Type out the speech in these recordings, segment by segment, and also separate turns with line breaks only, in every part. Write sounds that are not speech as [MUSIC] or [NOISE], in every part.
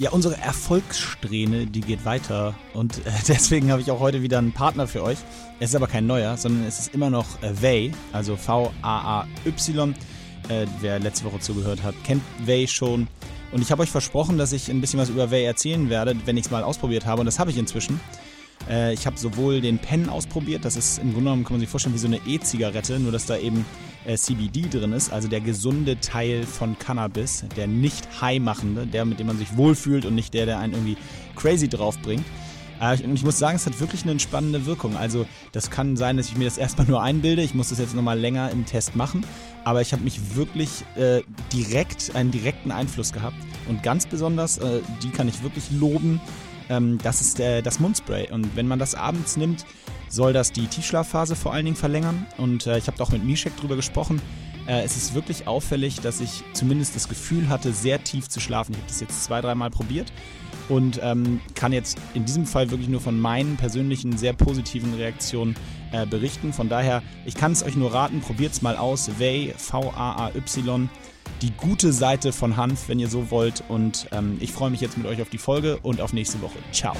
Ja, unsere Erfolgssträhne, die geht weiter. Und äh, [LAUGHS] deswegen habe ich auch heute wieder einen Partner für euch. Es ist aber kein neuer, sondern es ist immer noch äh, Vay, also V-A-A-Y. Äh, wer letzte Woche zugehört hat, kennt Vay schon. Und ich habe euch versprochen, dass ich ein bisschen was über Vay erzählen werde, wenn ich es mal ausprobiert habe. Und das habe ich inzwischen. Äh, ich habe sowohl den Pen ausprobiert, das ist im Grunde genommen, kann man sich vorstellen, wie so eine E-Zigarette, nur dass da eben äh, CBD drin ist, also der gesunde Teil von Cannabis, der nicht high machende, der mit dem man sich wohlfühlt und nicht der, der einen irgendwie crazy drauf bringt. Äh, und ich muss sagen, es hat wirklich eine entspannende Wirkung. Also das kann sein, dass ich mir das erstmal nur einbilde. Ich muss das jetzt nochmal länger im Test machen. Aber ich habe mich wirklich äh, direkt, einen direkten Einfluss gehabt. Und ganz besonders, äh, die kann ich wirklich loben, ähm, das ist äh, das Mundspray. Und wenn man das abends nimmt, soll das die Tiefschlafphase vor allen Dingen verlängern. Und äh, ich habe auch mit Mishek drüber gesprochen. Äh, es ist wirklich auffällig, dass ich zumindest das Gefühl hatte, sehr tief zu schlafen. Ich habe das jetzt zwei, dreimal probiert und ähm, kann jetzt in diesem Fall wirklich nur von meinen persönlichen, sehr positiven Reaktionen äh, berichten. Von daher, ich kann es euch nur raten, probiert es mal aus. Vay, V-A-A-Y die gute Seite von Hanf, wenn ihr so wollt. Und ähm, ich freue mich jetzt mit euch auf die Folge und auf nächste Woche. Ciao.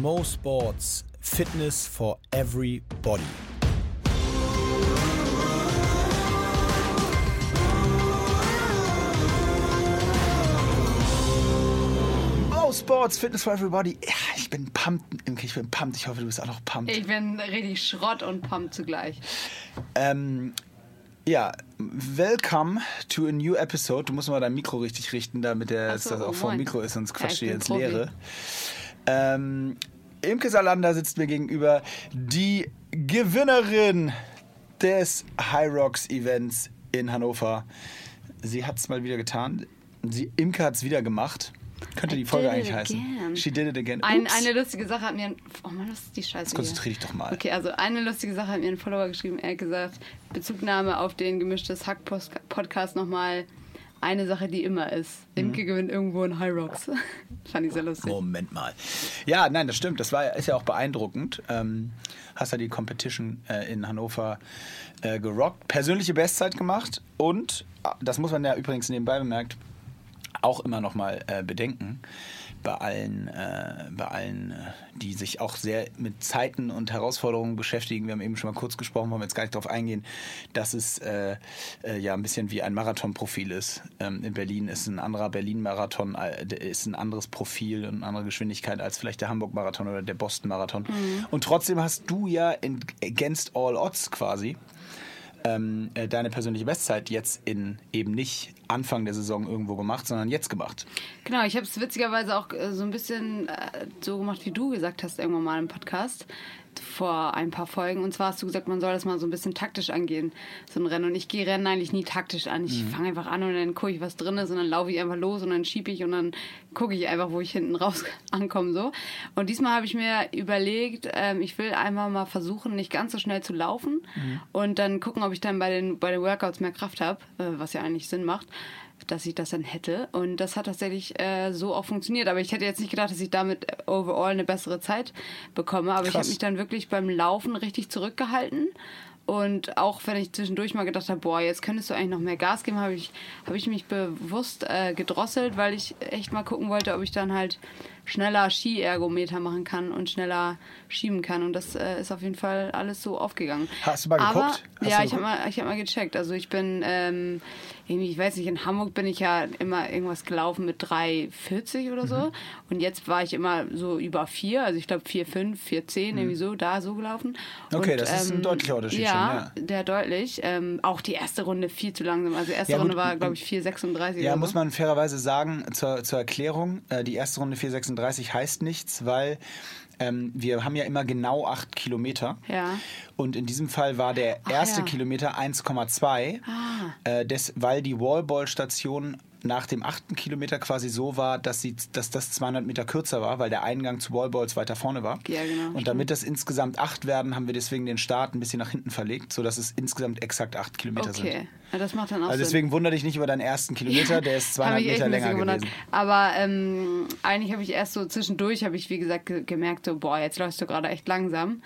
Mo Sports Fitness for Everybody. Sports, Fitness for Everybody. Ja, ich bin pumped, Imke, ich bin pumped. Ich hoffe, du bist auch noch pumped.
Ich bin richtig Schrott und pumped zugleich.
Ähm, ja, welcome to a new episode. Du musst mal dein Mikro richtig richten, damit der, so, das auch oh vor dem Mikro ist, sonst quatscht ja, ihr ins Leere. Ähm, Imke Salander sitzt mir gegenüber, die Gewinnerin des High Rocks Events in Hannover. Sie hat es mal wieder getan. Sie, Imke hat es wieder gemacht. Könnte die Folge eigentlich heißen. She did it again.
Ein, eine lustige Sache hat mir ein. Oh Mann, was ist die Scheiße. Jetzt
konzentrier dich doch mal.
Okay, also eine lustige Sache hat mir ein Follower geschrieben. Er hat gesagt: Bezugnahme auf den gemischtes Hack-Podcast nochmal eine Sache, die immer ist. Mhm. Imke gewinnt irgendwo in High Rocks. [LAUGHS] Fand ich sehr lustig.
Moment mal. Ja, nein, das stimmt. Das war, ist ja auch beeindruckend. Ähm, hast ja die Competition äh, in Hannover äh, gerockt. Persönliche Bestzeit gemacht und, ah, das muss man ja übrigens nebenbei bemerkt, auch immer noch mal äh, bedenken bei allen, äh, bei allen, äh, die sich auch sehr mit Zeiten und Herausforderungen beschäftigen. Wir haben eben schon mal kurz gesprochen, wollen wir jetzt gar nicht darauf eingehen, dass es äh, äh, ja ein bisschen wie ein Marathonprofil ist. Ähm, in Berlin ist ein anderer Berlin-Marathon, äh, ist ein anderes Profil und eine andere Geschwindigkeit als vielleicht der Hamburg-Marathon oder der Boston-Marathon. Mhm. Und trotzdem hast du ja in, against all odds quasi ähm, äh, deine persönliche Bestzeit jetzt in eben nicht Anfang der Saison irgendwo gemacht, sondern jetzt gemacht.
Genau, ich habe es witzigerweise auch äh, so ein bisschen äh, so gemacht, wie du gesagt hast, irgendwann mal im Podcast vor ein paar Folgen. Und zwar hast du gesagt, man soll das mal so ein bisschen taktisch angehen, so ein Rennen. Und ich gehe Rennen eigentlich nie taktisch an. Ich mhm. fange einfach an und dann gucke ich, was drin ist und dann laufe ich einfach los und dann schiebe ich und dann gucke ich einfach, wo ich hinten raus [LAUGHS] ankomme. So. Und diesmal habe ich mir überlegt, ähm, ich will einfach mal versuchen, nicht ganz so schnell zu laufen mhm. und dann gucken, ob ich dann bei den, bei den Workouts mehr Kraft habe, äh, was ja eigentlich Sinn macht dass ich das dann hätte. Und das hat tatsächlich äh, so auch funktioniert. Aber ich hätte jetzt nicht gedacht, dass ich damit overall eine bessere Zeit bekomme. Aber Krass. ich habe mich dann wirklich beim Laufen richtig zurückgehalten. Und auch wenn ich zwischendurch mal gedacht habe, boah, jetzt könntest du eigentlich noch mehr Gas geben, habe ich, hab ich mich bewusst äh, gedrosselt, weil ich echt mal gucken wollte, ob ich dann halt schneller Skiergometer machen kann und schneller schieben kann. Und das äh, ist auf jeden Fall alles so aufgegangen.
Hast du mal geguckt?
Aber, ja, ich habe mal, hab mal gecheckt. Also ich bin, ähm, irgendwie, ich weiß nicht, in Hamburg bin ich ja immer irgendwas gelaufen mit 3,40 oder so. Mhm. Und jetzt war ich immer so über 4, also ich glaube 4,5, 4,10, mhm. irgendwie so, da so gelaufen.
Okay, und, das ist ein ähm, deutlicher Unterschied
ja, schon, ja. der deutlich. Ähm, auch die erste Runde viel zu langsam. Also die erste ja, Runde war, glaube ich, 4,36.
Ja, muss man fairerweise sagen, zur, zur Erklärung, äh, die erste Runde 4,36 36 heißt nichts, weil ähm, wir haben ja immer genau acht Kilometer.
Ja.
Und in diesem Fall war der erste ja. Kilometer 1,2, ah. äh, weil die Wallball-Station nach dem achten Kilometer quasi so war, dass, sie, dass das 200 Meter kürzer war, weil der Eingang zu Wallballs weiter vorne war.
Ja, genau.
Und damit das insgesamt acht werden, haben wir deswegen den Start ein bisschen nach hinten verlegt, sodass es insgesamt exakt acht Kilometer okay. sind. Okay,
ja, das macht dann auch
Also deswegen
Sinn.
wundere dich nicht über deinen ersten Kilometer, der ist [LAUGHS] 200 Meter länger gewesen.
Aber ähm, eigentlich habe ich erst so zwischendurch, habe ich wie gesagt ge gemerkt, so boah, jetzt läufst du gerade echt langsam.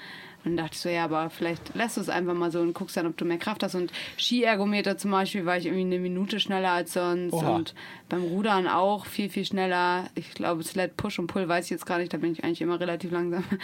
Und dann dachte ich so, ja, aber vielleicht lässt du es einfach mal so und guckst dann, ob du mehr Kraft hast. Und Skiergometer zum Beispiel war ich irgendwie eine Minute schneller als sonst.
Oha.
Und beim Rudern auch viel, viel schneller. Ich glaube, Sled Push und Pull weiß ich jetzt gar nicht, da bin ich eigentlich immer relativ langsam. [LAUGHS]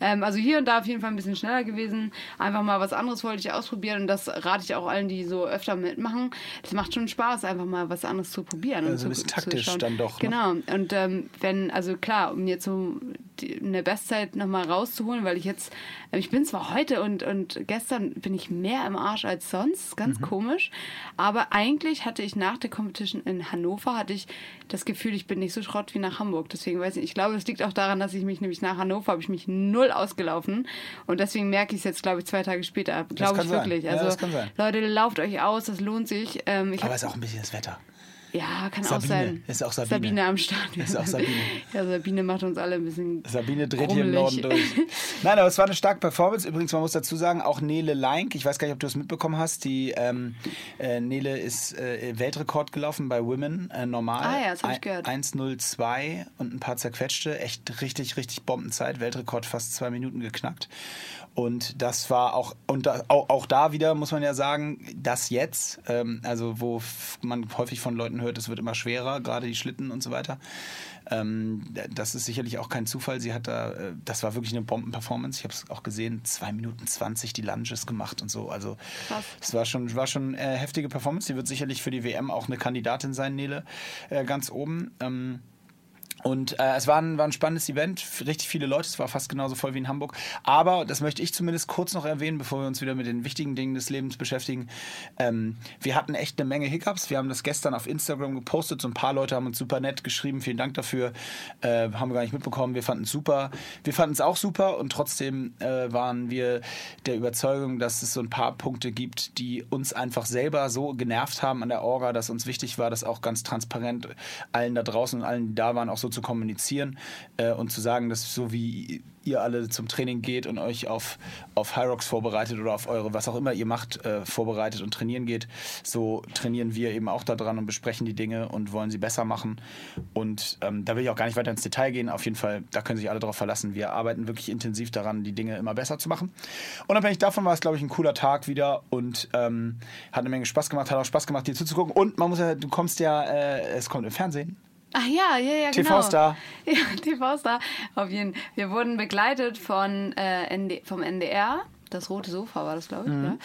Ähm, also hier und da auf jeden Fall ein bisschen schneller gewesen. Einfach mal was anderes wollte ich ausprobieren und das rate ich auch allen, die so öfter mitmachen. Es macht schon Spaß, einfach mal was anderes zu probieren. und
Also ein
zu,
bisschen taktisch dann doch, ne?
Genau. Und ähm, wenn, also klar, um jetzt so die, eine Bestzeit nochmal rauszuholen, weil ich jetzt, äh, ich bin zwar heute und, und gestern bin ich mehr im Arsch als sonst, ganz
Mhm.
komisch, aber eigentlich hatte ich nach der Competition in Hannover, hatte ich das Gefühl, ich bin nicht so Schrott wie nach Hamburg. Deswegen weiß ich, ich glaube, es liegt auch daran, dass ich mich nämlich nach Hannover, habe ich mich null ausgelaufen und deswegen merke ich es jetzt, glaube ich, zwei Tage später. Glaube ich
sein.
wirklich.
Ja,
Also
sein.
Leute, lauft euch aus, das lohnt sich. Ähm, ich
Aber es ist auch ein bisschen das Wetter.
Ja, kann auch
Sabine,
sein.
ist auch Sabine.
Sabine am Start.
Ist auch Sabine. [LAUGHS]
Ja, Sabine macht uns alle ein bisschen.
Sabine dreht hier im Norden durch. [LAUGHS] Nein, aber es war eine starke Performance. Übrigens, man muss dazu sagen, auch Nele Leink, ich weiß gar nicht, ob du es mitbekommen hast, die ähm, äh, Nele ist äh, Weltrekord gelaufen bei Women, äh, normal.
Ah ja, das hab ich gehört.
1.02 und ein paar zerquetschte. Echt richtig, richtig Bombenzeit. Weltrekord fast zwei Minuten geknackt. Und das war auch, und da, auch, auch da wieder muss man ja sagen, das jetzt, ähm, also wo man häufig von Leuten hört, es wird immer schwerer, gerade die Schlitten und so weiter. Ähm, das ist sicherlich auch kein Zufall. Sie hat da, äh, das war wirklich eine Bombenperformance. Ich habe es auch gesehen, 2 Minuten 20 die Lunges gemacht und so. Also
Krass.
es war schon, war schon äh, heftige Performance. Sie wird sicherlich für die WM auch eine Kandidatin sein, Nele, äh, ganz oben. Ähm, und äh, es war ein, war ein spannendes Event, richtig viele Leute, es war fast genauso voll wie in Hamburg. Aber, das möchte ich zumindest kurz noch erwähnen, bevor wir uns wieder mit den wichtigen Dingen des Lebens beschäftigen. Ähm, wir hatten echt eine Menge Hiccups. Wir haben das gestern auf Instagram gepostet. So ein paar Leute haben uns super nett geschrieben. Vielen Dank dafür. Äh, haben wir gar nicht mitbekommen. Wir fanden es super. Wir fanden es auch super und trotzdem äh, waren wir der Überzeugung, dass es so ein paar Punkte gibt, die uns einfach selber so genervt haben an der Orga, dass uns wichtig war, das auch ganz transparent allen da draußen und allen, die da waren, auch so zu kommunizieren äh, und zu sagen, dass so wie ihr alle zum Training geht und euch auf, auf Hyrox vorbereitet oder auf eure, was auch immer ihr macht, äh, vorbereitet und trainieren geht, so trainieren wir eben auch da dran und besprechen die Dinge und wollen sie besser machen. Und ähm, da will ich auch gar nicht weiter ins Detail gehen. Auf jeden Fall, da können sich alle darauf verlassen. Wir arbeiten wirklich intensiv daran, die Dinge immer besser zu machen. Unabhängig davon war es, glaube ich, ein cooler Tag wieder und ähm, hat eine Menge Spaß gemacht, hat auch Spaß gemacht, dir zuzugucken. Und man muss ja, du kommst ja, äh, es kommt im Fernsehen.
Ach ja, ja, ja, genau.
TV-Star. [LAUGHS]
Ja, TV-Star. Auf jeden Fall. Wir wurden begleitet von, äh, ND, vom NDR. Das rote Sofa war das, glaube ich.
Mhm.
Ja.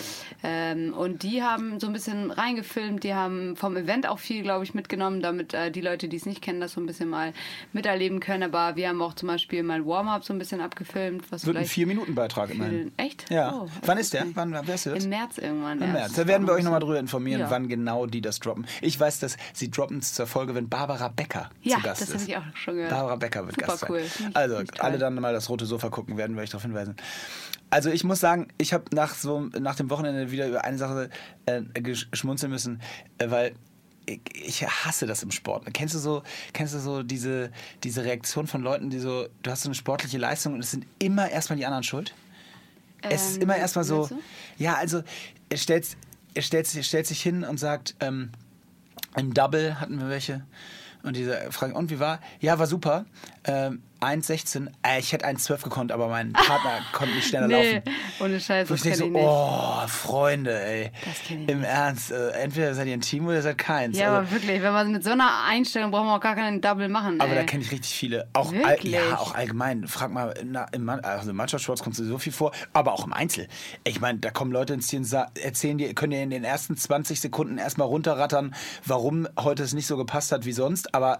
Ähm, und die haben so ein bisschen reingefilmt. Die haben vom Event auch viel, glaube ich, mitgenommen, damit äh, die Leute, die es nicht kennen, das so ein bisschen mal miterleben können. Aber wir haben auch zum Beispiel mal Warm-Up so ein bisschen abgefilmt. Was
Wird ein Vier-Minuten-Beitrag immerhin.
Echt?
Ja.
Oh,
wann ist der?
nicht.
Wann, wer ist das?
Im März irgendwann.
Im. März. Da werden wir euch nochmal drüber informieren,
Ja.
wann genau die das droppen. Ich weiß, dass sie droppen es zur Folge, wenn Barbara Becker
Ja,
zu Gast
das habe
ist.
ich auch schon gehört.
Barbara Becker wird
Super
Gast sein.
cool. Ich-
Also, alle dann mal das rote Sofa gucken, werden wir euch darauf hinweisen. Also ich muss sagen, ich habe nach so nach dem Wochenende wieder über eine Sache äh, schmunzeln müssen, äh, weil ich, ich hasse das im Sport. Kennst du so, kennst du so diese, diese Reaktion von Leuten, die so, du hast so eine sportliche Leistung und es sind immer erstmal die anderen schuld? es ist
Ähm,
immer erstmal so, ja, also er stellt, er stellt, er stellt sich hin und sagt, ähm, im Double hatten wir welche. Und diese Frage, und wie war? Ja, war super. Ähm, 1,16. Äh, ich hätte 1,12 gekonnt, aber mein [LAUGHS] Partner konnte nicht schneller
Nee,
laufen.
ohne Scheiß, das
ich so,
ich nicht.
oh, Freunde, ey.
Das kenn ich
Im Ernst, äh, entweder seid ihr ein Team oder ihr seid keins.
Ja,
Also,
aber wirklich, wenn man mit so einer Einstellung braucht man auch gar keinen Double machen.
aber
ey.
da kenne ich richtig viele. Auch, all, ja, auch allgemein. Frag mal, na, im, Mann- also im Mannschaftssport kommt so viel vor, aber auch im Einzel. Ich meine, da kommen Leute ins Team, erzählen dir, können dir in den ersten 20 Sekunden erstmal runterrattern, warum heute es nicht so gepasst hat wie sonst, aber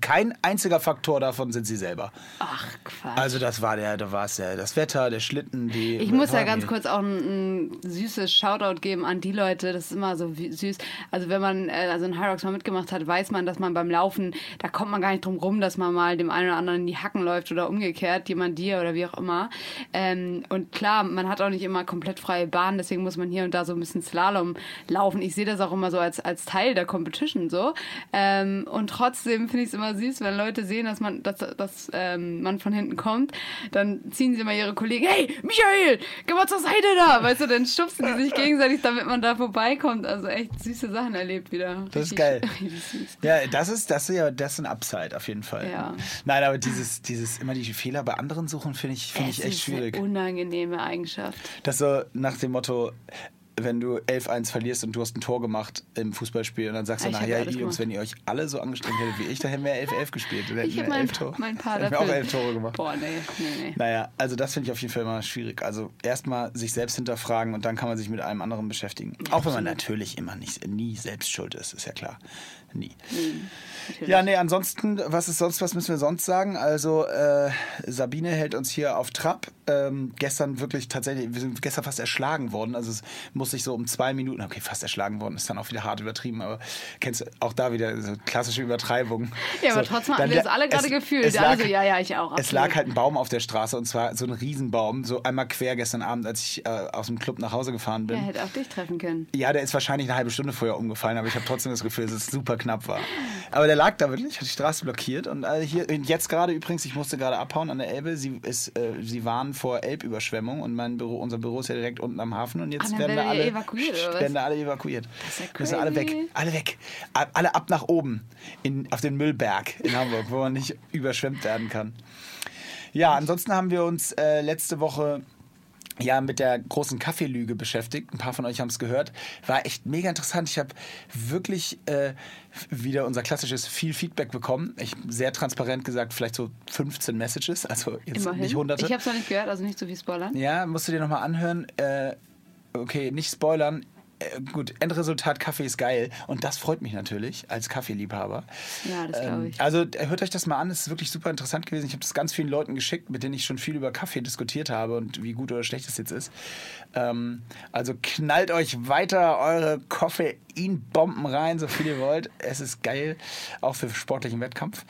kein einziger Faktor davon sind sie selber.
Ach, Quatsch.
Also das war der, da war es ja das Wetter, der Schlitten, die.
Ich muss ja ganz kurz auch ein, ein süßes Shoutout geben an die Leute. Das ist immer so süß. Also wenn man äh, also ein Hyrox mal mitgemacht hat, weiß man, dass man beim Laufen, da kommt man gar nicht drum rum, dass man mal dem einen oder anderen in die Hacken läuft oder umgekehrt, jemand dir oder wie auch immer. Ähm, und klar, man hat auch nicht immer komplett freie Bahn, deswegen muss man hier und da so ein bisschen Slalom laufen. Ich sehe das auch immer so als, als Teil der Competition so. Ähm, und trotzdem finde ich es es immer süß, wenn Leute sehen, dass man, dass, dass ähm, man von hinten kommt, dann ziehen sie immer ihre Kollegen, hey, Michael, geh mal zur Seite da! Weißt du, dann stupsen die sich [LAUGHS] gegenseitig, damit man da vorbeikommt. Also echt süße Sachen erlebt wieder.
Das ist geil. [LAUGHS] Ja, das ist, das ist ja, das ist ein Upside auf jeden Fall.
Ja.
Nein, aber dieses, dieses immer die Fehler bei anderen suchen, finde ich, finde ich echt
ist
schwierig.
Eine unangenehme Eigenschaft.
Das so nach dem Motto, wenn du 11-1 verlierst und du hast ein Tor gemacht im Fußballspiel und dann sagst du
Ich hab
nachher,
alles
Jungs, wenn ihr euch alle so angestrengt hättet wie ich, dann hätten wir 11-11 gespielt. Dann
Ich habe mein,
elf Tore.
mein Paar
Hätten wir
dafür.
auch elf Tore gemacht.
Boah, nee, nee, nee.
Naja, also das finde ich auf jeden Fall immer schwierig. Also erstmal sich selbst hinterfragen und dann kann man sich mit allem anderen beschäftigen. Auch wenn man natürlich immer nicht, nie selbst schuld ist, ist ja klar. Nie.
Natürlich.
Ja, nee, ansonsten, was ist sonst, was müssen wir sonst sagen? Also, äh, Sabine hält uns hier auf Trab. Ähm, gestern wirklich tatsächlich, wir sind gestern fast erschlagen worden. Also, es muss sich so um zwei Minuten, okay, fast erschlagen worden, ist dann auch wieder hart übertrieben, aber kennst du auch da wieder so klassische Übertreibung.
Ja, aber
so,
trotzdem
dann
haben wir das alle gerade
es-
gefühlt.
Es lag,
so, ja, ja, ich auch.
es
absolut.
lag halt ein Baum auf der Straße und zwar so ein Riesenbaum, so einmal quer gestern Abend, als ich äh, aus dem Club nach Hause gefahren bin.
Der hätte auch dich treffen können.
Ja, der ist wahrscheinlich eine halbe Stunde vorher umgefallen, aber ich habe trotzdem das Gefühl, es super knapp war. Aber der lag da wirklich, hat die Straße blockiert und äh, hier jetzt gerade übrigens, ich musste gerade abhauen an der Elbe. Sie ist, äh, sie waren vor Elbüberschwemmung und mein Büro, unser Büro ist ja direkt unten am Hafen und jetzt
Ah,
werden da alle werden da alle evakuiert.
ist ja
Müssen alle weg, alle weg, alle ab nach oben in, auf den Müllberg in Hamburg, wo man nicht überschwemmt werden kann. Ja, ansonsten haben wir uns äh, letzte Woche ja mit der großen Kaffeelüge beschäftigt. Ein paar von euch haben es gehört. War echt mega interessant. Ich habe wirklich äh, wieder unser klassisches viel Feedback bekommen. Ich sehr transparent gesagt, vielleicht so 15 Messages, also jetzt
Immerhin.
nicht hunderte.
Ich habe es noch nicht gehört, also nicht so viel spoilern.
Ja, musst du dir nochmal anhören. Äh, okay, nicht spoilern. Äh, gut, Endresultat Kaffee ist geil. Und das freut mich natürlich als Kaffeeliebhaber.
Ja, das glaube ich.
Also äh, hört euch das mal an, es ist wirklich super interessant gewesen. Ich habe das ganz vielen Leuten geschickt, mit denen ich schon viel über Kaffee diskutiert habe und wie gut oder schlecht es jetzt ist. Ähm, also knallt euch weiter eure Koffeinbomben rein, so viel ihr wollt. Es ist geil, auch für sportlichen Wettkampf.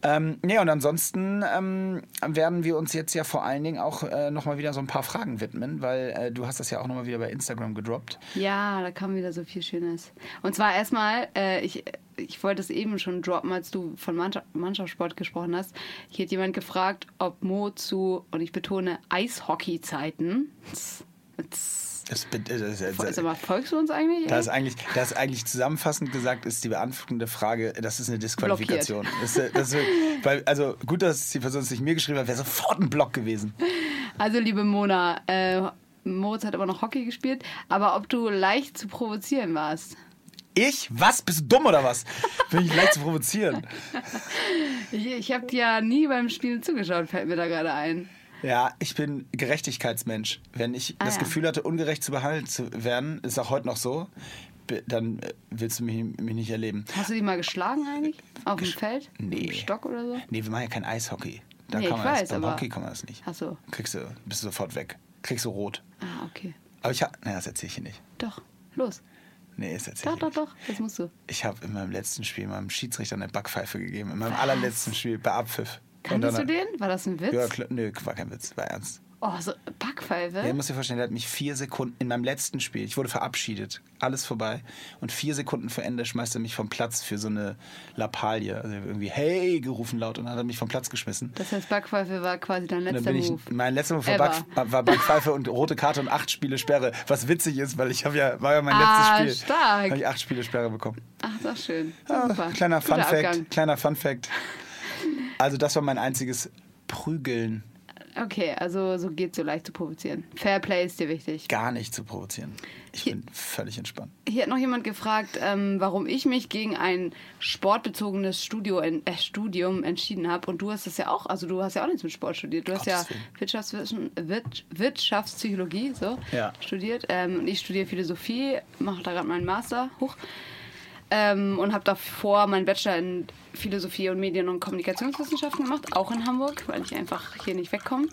Ähm, nee, und ansonsten ähm, werden wir uns jetzt ja vor allen Dingen auch äh, nochmal wieder so ein paar Fragen widmen, weil äh, du hast das ja auch nochmal wieder bei Instagram gedroppt.
Ja, da kam wieder so viel Schönes. Und zwar erstmal, äh, ich, ich wollte es eben schon droppen, als du von Mannschaft, Mannschaftssport gesprochen hast. Hier hat jemand gefragt, ob Mo zu, und ich betone, Eishockey-Zeiten.
Das, das, das, das,
mal, folgst du uns eigentlich?
Das ist eigentlich, das ist eigentlich zusammenfassend gesagt, ist die beantwortende Frage, das ist eine Disqualifikation. Ist- weil, also gut, dass die Person es nicht mir geschrieben hat, wäre sofort ein Block gewesen.
Also, liebe Mona, äh, Moritz hat aber noch Hockey gespielt, aber ob du leicht zu provozieren warst?
Ich? Was? Bist du dumm oder was? Bin ich leicht zu provozieren?
Ich, ich habe dir ja nie beim Spielen zugeschaut, fällt mir da gerade ein.
Ja, ich bin Gerechtigkeitsmensch. Wenn ich
Ah,
das
ja.
Gefühl hatte, ungerecht zu behandelt zu werden, ist auch heute noch so, dann äh, willst du mich, mich nicht erleben.
Hast du die mal geschlagen eigentlich? Auf dem Feld?
Nee.
Dem Stock oder so?
Nee, wir machen ja kein Eishockey. Da
Nee,
kann
ich
man
weiß,
das, beim Hockey kann man das nicht.
Ach so.
Kriegst du, bist du sofort weg. Kriegst du rot.
Ah, okay.
Aber ich hab, naja, das erzähle ich hier nicht.
Doch, los.
Nee, das erzähle
Doch,
ich
doch,
nicht.
doch, das musst du.
Ich habe in meinem letzten Spiel meinem Schiedsrichter eine Backpfeife gegeben. In meinem allerletzten Spiel bei Abpfiff.
Kanntest du den? War das ein Witz?
Ja, klar, nö, war kein Witz, war ernst.
Oh, so Backpfeife?
Ja, ihr müsst dir vorstellen, der hat mich vier Sekunden in meinem letzten Spiel, ich wurde verabschiedet, alles vorbei. Und vier Sekunden vor Ende schmeißt er mich vom Platz für so eine Lappalie. Also irgendwie, hey, gerufen laut und dann hat er mich vom Platz geschmissen.
Das heißt, Backpfeife war quasi dein letzter
ich,
Move.
mein letzter Move. Back, war Backpfeife und rote Karte und acht Spiele Sperre. Was witzig ist, weil ich habe ja, war ja mein
Ah,
letztes Spiel.
stark.
habe ich acht Spiele Sperre bekommen.
Ach, das ist schön.
Ah,
Super.
kleiner
Guter
Fun Fact,
Abgang.
kleiner Fun Fact. Also das war mein einziges Prügeln,
Okay, also so geht so leicht zu provozieren. Fairplay ist dir wichtig.
gar nicht zu provozieren. Ich
Hier-
bin völlig entspannt.
Hier hat noch jemand gefragt, ähm, warum ich mich gegen ein sportbezogenes Studio, äh, Studium entschieden habe. Und du hast das ja auch, also du hast ja auch nichts mit Sport studiert. Du hast ja
Gottes Willen.
Wirtschaftswissen, Wirt, Wirtschaftspsychologie so,
Ja.
studiert. Ähm, und ich studiere Philosophie, mache da gerade meinen Master hoch. Ähm, und habe davor meinen Bachelor in Philosophie und Medien- und Kommunikationswissenschaften gemacht, auch in Hamburg, weil ich einfach hier nicht wegkomme.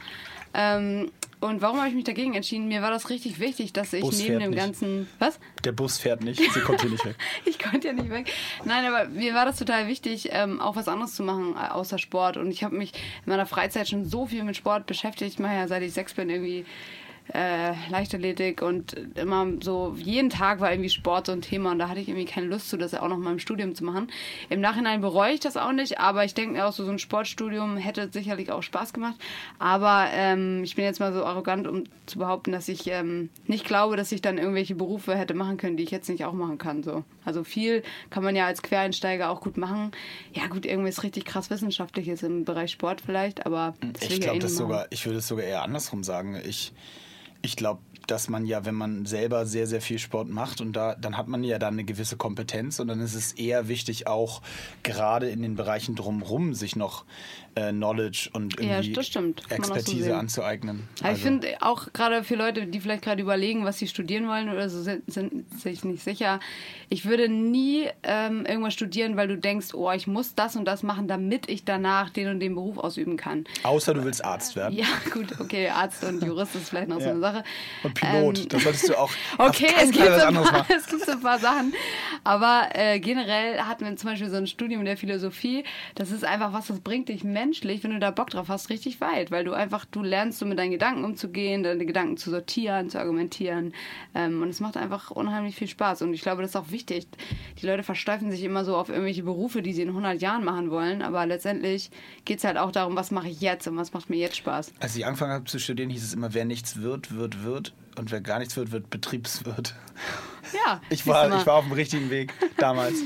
Ähm, und warum habe ich mich dagegen entschieden? Mir war das richtig wichtig, dass ich
Bus
neben dem
nicht.
ganzen. Was?
Der Bus fährt nicht, sie kommt hier nicht weg. [LAUGHS]
Ich konnte ja nicht weg. Nein, aber mir war das total wichtig, ähm, auch was anderes zu machen äh, außer Sport. Und ich habe mich in meiner Freizeit schon so viel mit Sport beschäftigt. Ich mache ja seit ich sechs bin irgendwie äh, Leichtathletik und immer so, jeden Tag war irgendwie Sport so ein Thema und da hatte ich irgendwie keine Lust zu, das auch noch mal im Studium zu machen. Im Nachhinein bereue ich das auch nicht, aber ich denke mir auch so, so ein Sportstudium hätte sicherlich auch Spaß gemacht. Aber ähm, ich bin jetzt mal so arrogant, um zu behaupten, dass ich ähm, nicht glaube, dass ich dann irgendwelche Berufe hätte machen können, die ich jetzt nicht auch machen kann. So. Also viel kann man ja als Quereinsteiger auch gut machen. Ja gut, irgendwas richtig krass Wissenschaftliches im Bereich Sport vielleicht, aber
ich glaube eh das sogar, ich würde es sogar eher andersrum sagen. Ich ich glaube, dass man ja, wenn man selber sehr, sehr viel Sport macht und da, dann hat man ja da eine gewisse Kompetenz und dann ist es eher wichtig, auch gerade in den Bereichen drumherum sich noch äh, Knowledge und irgendwie ja, Expertise so anzueignen.
Also. Ich finde auch gerade für Leute, die vielleicht gerade überlegen, was sie studieren wollen oder so sind, sind sich nicht sicher, ich würde nie ähm, irgendwas studieren, weil du denkst, oh, ich muss das und das machen, damit ich danach den und den Beruf ausüben kann.
Außer du willst Arzt werden.
Ja, gut, okay, Arzt und Jurist ist vielleicht noch ja. so eine Sache.
Und Pilot, ähm, das solltest du auch. [LAUGHS]
Okay, es gibt, so ein paar, [LAUGHS] es gibt so ein paar Sachen. Aber äh, generell hatten wir zum Beispiel so ein Studium der Philosophie. Das ist einfach was, das bringt dich menschlich, wenn du da Bock drauf hast, richtig weit. Weil du einfach, du lernst so mit deinen Gedanken umzugehen, deine Gedanken zu sortieren, zu argumentieren. Ähm, und es macht einfach unheimlich viel Spaß. Und ich glaube, das ist auch wichtig. Die Leute versteifen sich immer so auf irgendwelche Berufe, die sie in 100 Jahren machen wollen. Aber letztendlich geht es halt auch darum, was mache ich jetzt und was macht mir jetzt Spaß.
Als ich angefangen habe zu studieren, hieß es immer, wer nichts wird, wird, wird und wer gar nichts wird, wird Betriebswirt.
Ja. [LAUGHS]
Ich war, ich war auf dem richtigen Weg damals. [LAUGHS]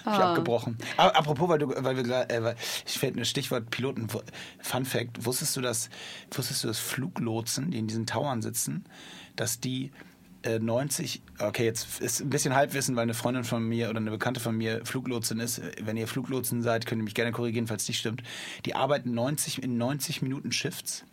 Ich oh. abgebrochen. Aber apropos, weil du, weil wir äh, ich fällt ein Stichwort Piloten. Fun Fact: Wusstest du, dass wusstest du, dass Fluglotsen, die in diesen Towern sitzen, dass die 90, äh, okay, jetzt ist ein bisschen Halbwissen, weil eine Freundin von mir oder eine Bekannte von mir Fluglotsin ist. Wenn ihr Fluglotsen seid, könnt ihr mich gerne korrigieren, falls es nicht stimmt. Die arbeiten 90, in 90 Minuten Shifts.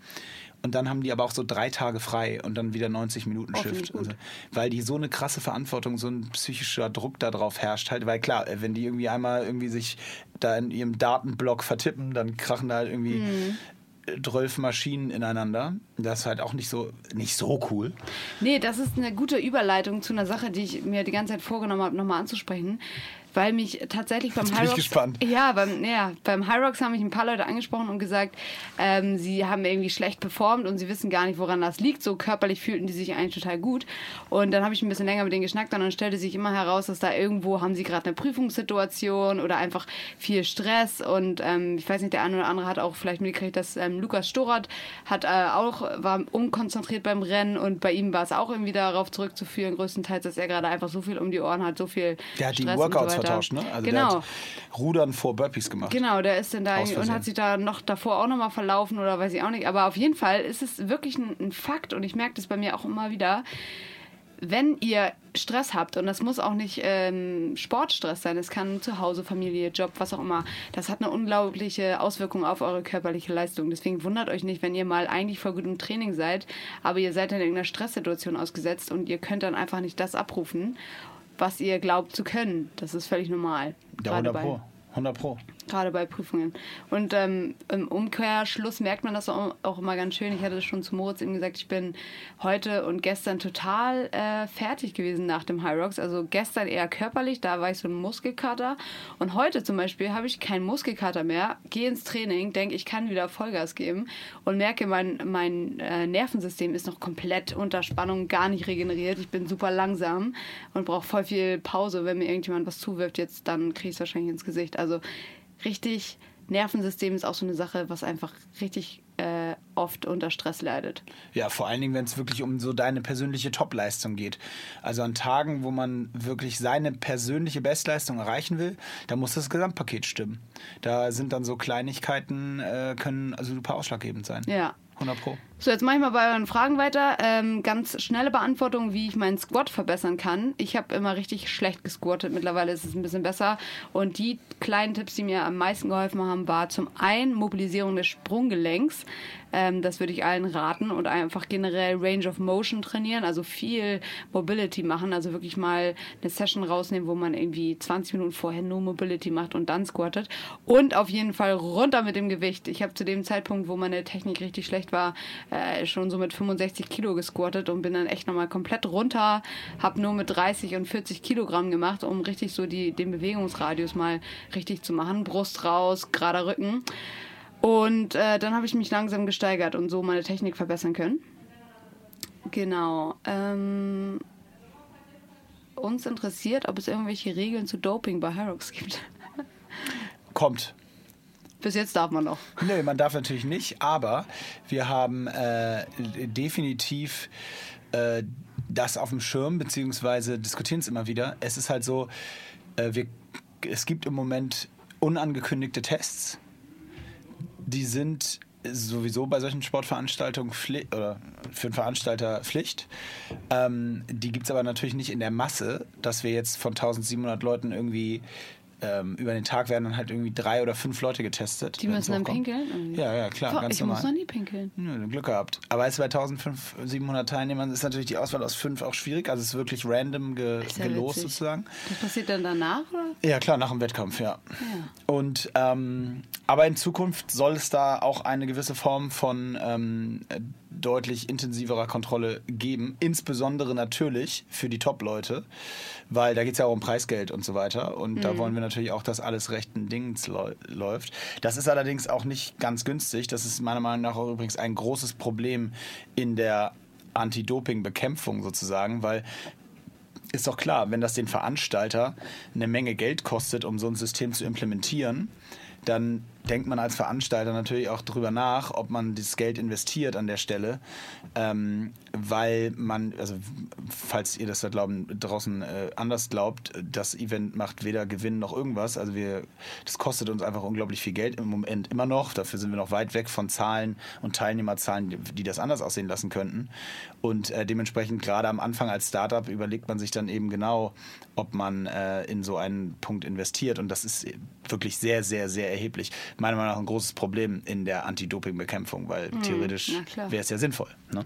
Und dann haben die aber auch so drei Tage frei und dann wieder 90 Minuten oh, Shift. Also, weil die so eine krasse Verantwortung, so ein psychischer Druck darauf herrscht halt. Weil klar, wenn die irgendwie einmal irgendwie sich da in ihrem Datenblock vertippen, dann krachen da halt irgendwie mhm. 12 Maschinen ineinander. Das ist halt auch nicht so, nicht so cool.
Nee, das ist eine gute Überleitung zu einer Sache, die ich mir die ganze Zeit vorgenommen habe, nochmal anzusprechen weil mich tatsächlich beim High Rocks.
gespannt.
Ja, beim, ja, beim High Rocks haben mich ein paar Leute angesprochen und gesagt, ähm, sie haben irgendwie schlecht performt und sie wissen gar nicht, woran das liegt. So körperlich fühlten die sich eigentlich total gut. Und dann habe ich ein bisschen länger mit denen geschnackt und dann stellte sich immer heraus, dass da irgendwo haben sie gerade eine Prüfungssituation oder einfach viel Stress. Und ähm, ich weiß nicht, der eine oder andere hat auch vielleicht mitgekriegt, dass ähm, Lukas Storat hat äh, auch, war unkonzentriert beim Rennen und bei ihm war es auch irgendwie darauf zurückzuführen, größtenteils, dass er gerade einfach so viel um die Ohren hat, so viel
Der hat Stress die Workouts vertauscht, ne? Also genau. der hat Rudern vor Burpees gemacht.
Genau, der ist dann da und hat sich da noch davor auch nochmal verlaufen oder weiß ich auch nicht. Aber auf jeden Fall ist es wirklich ein, ein Fakt und ich merke das bei mir auch immer wieder wenn ihr Stress habt, und das muss auch nicht ähm, Sportstress sein, es kann zu Hause, Familie, Job, was auch immer, das hat eine unglaubliche Auswirkung auf eure körperliche Leistung. Deswegen wundert euch nicht, wenn ihr mal eigentlich voll gut im Training seid, aber ihr seid in irgendeiner Stresssituation ausgesetzt und ihr könnt dann einfach nicht das abrufen was ihr glaubt zu können. Das ist völlig normal.
Ja, 100 Pro. 100 Pro
gerade bei Prüfungen. Und ähm, im Umkehrschluss merkt man das auch, immer ganz schön. Ich hatte schon zu Moritz eben gesagt, ich bin heute und gestern total äh, fertig gewesen nach dem High Rocks. Also gestern eher körperlich, da war ich so ein Muskelkater. Und heute zum Beispiel habe ich keinen Muskelkater mehr, gehe ins Training, denke, ich kann wieder Vollgas geben und merke, mein, mein äh, Nervensystem ist noch komplett unter Spannung, gar nicht regeneriert. Ich bin super langsam und brauche voll viel Pause. Wenn mir irgendjemand was zuwirft, jetzt dann kriege ich es wahrscheinlich ins Gesicht. Also richtig Nervensystem ist auch so eine Sache, was einfach richtig äh, oft unter Stress leidet.
Ja, vor allen Dingen, wenn es wirklich um so deine persönliche Topleistung geht. Also an Tagen, wo man wirklich seine persönliche Bestleistung erreichen will, da muss das Gesamtpaket stimmen. Da sind dann so Kleinigkeiten, äh, können also super ausschlaggebend sein.
Ja.
100 Pro.
So, jetzt mache ich mal bei euren Fragen weiter. Ähm, ganz schnelle Beantwortung, wie ich meinen Squat verbessern kann. Ich habe immer richtig schlecht gesquattet. Mittlerweile ist es ein bisschen besser. Und die kleinen Tipps, die mir am meisten geholfen haben, war zum einen Mobilisierung des Sprunggelenks. Ähm, das würde ich allen raten und einfach generell Range of Motion trainieren, also viel Mobility machen, also wirklich mal eine Session rausnehmen, wo man irgendwie 20 Minuten vorher nur Mobility macht und dann squattet. Und auf jeden Fall runter mit dem Gewicht. Ich habe zu dem Zeitpunkt, wo meine Technik richtig schlecht war, äh, schon so mit 65 Kilo gesquattet und bin dann echt nochmal komplett runter, habe nur mit 30 und 40 Kilogramm gemacht, um richtig so die, den Bewegungsradius mal richtig zu machen. Brust raus, gerader Rücken. Und äh, dann habe ich mich langsam gesteigert und so meine Technik verbessern können. Genau. Ähm, uns interessiert, ob es irgendwelche Regeln zu Doping bei Hyrox gibt.
Kommt.
Bis jetzt darf man noch. [LAUGHS]
Nee, man darf natürlich nicht, aber wir haben äh, definitiv äh, das auf dem Schirm, beziehungsweise diskutieren es immer wieder. Es ist halt so, äh, wir, es gibt im Moment unangekündigte Tests. Die sind sowieso bei solchen Sportveranstaltungen Pfli oder für einen Veranstalter Pflicht. Ähm, die gibt es aber natürlich nicht in der Masse, dass wir jetzt von 1700 Leuten irgendwie ähm, über den Tag werden dann halt irgendwie drei oder fünf Leute getestet.
Die müssen dann pinkeln? Irgendwie?
Ja, ja, klar.
Boah,
ganz
ich
normal.
muss noch nie pinkeln.
Ja, Glück gehabt. Aber es bei 1700 Teilnehmern ist natürlich die Auswahl aus fünf auch schwierig. Also es ist wirklich random ge
Ist ja
gelost
witzig.
sozusagen.
Das passiert dann danach, oder?
Ja, klar, nach dem Wettkampf, ja.
Ja.
Und ähm, aber in Zukunft soll es da auch eine gewisse Form von ähm, äh, deutlich intensiverer Kontrolle geben, insbesondere natürlich für die Top-Leute, weil da geht es ja auch um Preisgeld und so weiter. Und da wollen wir natürlich auch, dass alles rechten Dings läu- läuft. Das ist allerdings auch nicht ganz günstig. Das ist meiner Meinung nach auch übrigens ein großes Problem in der Anti-Doping-Bekämpfung sozusagen, weil ist doch klar, wenn das den Veranstalter eine Menge Geld kostet, um so ein System zu implementieren, dann denkt man als Veranstalter natürlich auch drüber nach, ob man dieses Geld investiert an der Stelle, ähm, weil man, also falls ihr das da glauben, draußen äh, anders glaubt, das Event macht weder Gewinn noch irgendwas. Also wir, das kostet uns einfach unglaublich viel Geld im Moment immer noch. Dafür sind wir noch weit weg von Zahlen und Teilnehmerzahlen, die, die das anders aussehen lassen könnten. Und äh, dementsprechend gerade am Anfang als Startup überlegt man sich dann eben genau, ob man äh, in so einen Punkt investiert. Und das ist wirklich sehr, sehr, sehr erheblich. Meiner Meinung nach ein großes Problem in der Anti-Doping-Bekämpfung, weil theoretisch
na klar.
wäre es ja sinnvoll. Ne?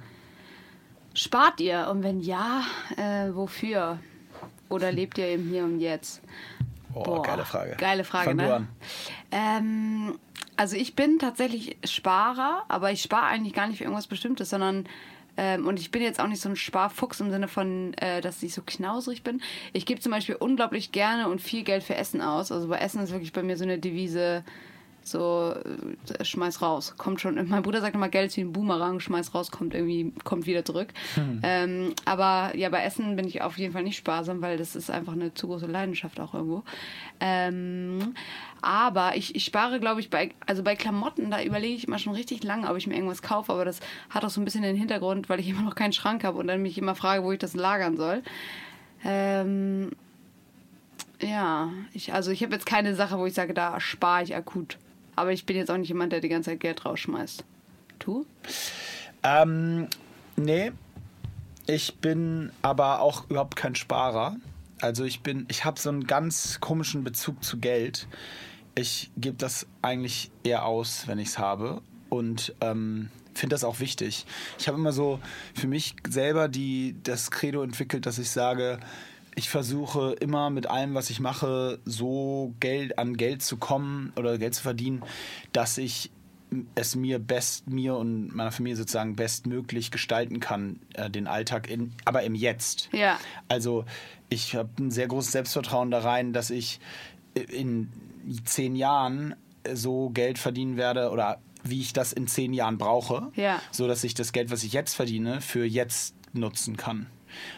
Spart ihr? Und wenn ja, äh, wofür? Oder lebt ihr im Hier und Jetzt?
Oh, geile Frage.
Geile Frage,
Fang
ne? Ähm, also ich bin tatsächlich Sparer, aber ich spare eigentlich gar nicht für irgendwas Bestimmtes, sondern ähm, und ich bin jetzt auch nicht so ein Sparfuchs im Sinne von, äh, dass ich so knauserig bin. Ich gebe zum Beispiel unglaublich gerne und viel Geld für Essen aus. Also bei Essen ist wirklich bei mir so eine Devise, so äh, schmeiß raus. Kommt schon. Mein Bruder sagt immer, Geld ist wie ein Boomerang, schmeiß raus, kommt irgendwie, kommt wieder zurück. Ähm, aber ja, bei Essen bin ich auf jeden Fall nicht sparsam, weil das ist einfach eine zu große Leidenschaft auch irgendwo. Ähm, aber ich, ich spare, glaube ich, bei, also bei Klamotten, da überlege ich immer schon richtig lange, ob ich mir irgendwas kaufe, aber das hat auch so ein bisschen den Hintergrund, weil ich immer noch keinen Schrank habe und dann mich immer frage, wo ich das lagern soll. Ähm, ja, ich, also ich habe jetzt keine Sache, wo ich sage, da spare ich akut. Aber ich bin jetzt auch nicht jemand, der die ganze Zeit Geld rausschmeißt. Du?
Ähm, nee, ich bin aber auch überhaupt kein Sparer. Also ich bin, ich habe so einen ganz komischen Bezug zu Geld. Ich gebe das eigentlich eher aus, wenn ich es habe. Und ähm, finde das auch wichtig. Ich habe immer so für mich selber die, das Credo entwickelt, dass ich sage, ich versuche immer mit allem, was ich mache, so Geld an Geld zu kommen oder Geld zu verdienen, dass ich es mir best, mir und meiner Familie sozusagen bestmöglich gestalten kann, äh, den Alltag, in, aber im Jetzt.
Ja.
Also ich habe ein sehr großes Selbstvertrauen da rein, dass ich in zehn Jahren so Geld verdienen werde oder wie ich das in zehn Jahren brauche,
Ja.
so dass ich das Geld, was ich jetzt verdiene, für jetzt nutzen kann.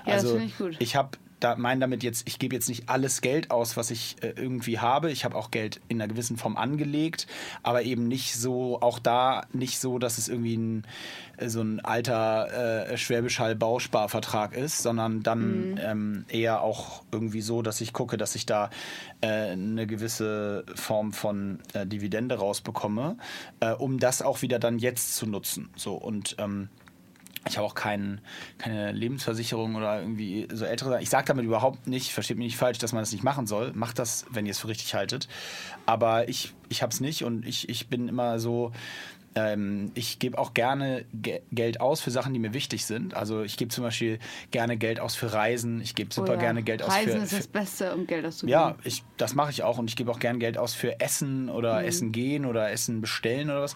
Ja, das
also
finde ich gut.
ich habe da meine damit jetzt, ich gebe jetzt nicht alles Geld aus, was ich äh, irgendwie habe. Ich habe auch Geld in einer gewissen Form angelegt, aber eben nicht so, auch da nicht so, dass es irgendwie ein, äh, so ein alter äh, Schwäbisch Hall Bausparvertrag ist, sondern dann
Mhm.
ähm, eher auch irgendwie so, dass ich gucke, dass ich da äh, eine gewisse Form von äh, Dividende rausbekomme, äh, um das auch wieder dann jetzt zu nutzen. So und ähm, ich habe auch kein, keine Lebensversicherung oder irgendwie so ältere. Ich sage damit überhaupt nicht, versteht mich nicht falsch, dass man das nicht machen soll. Macht das, wenn ihr es für richtig haltet. Aber ich, ich habe es nicht und ich, ich bin immer so, ähm, ich gebe auch gerne Ge Geld aus für Sachen, die mir wichtig sind. Also ich gebe zum Beispiel gerne Geld aus für Reisen. Ich gebe super
Oh ja.
gerne Geld aus
Reisen
für,
ist
für
das Beste, um Geld auszugeben.
ja, ich, das mache ich auch und ich gebe auch gern Geld aus für Essen oder Essen gehen oder Essen bestellen oder was.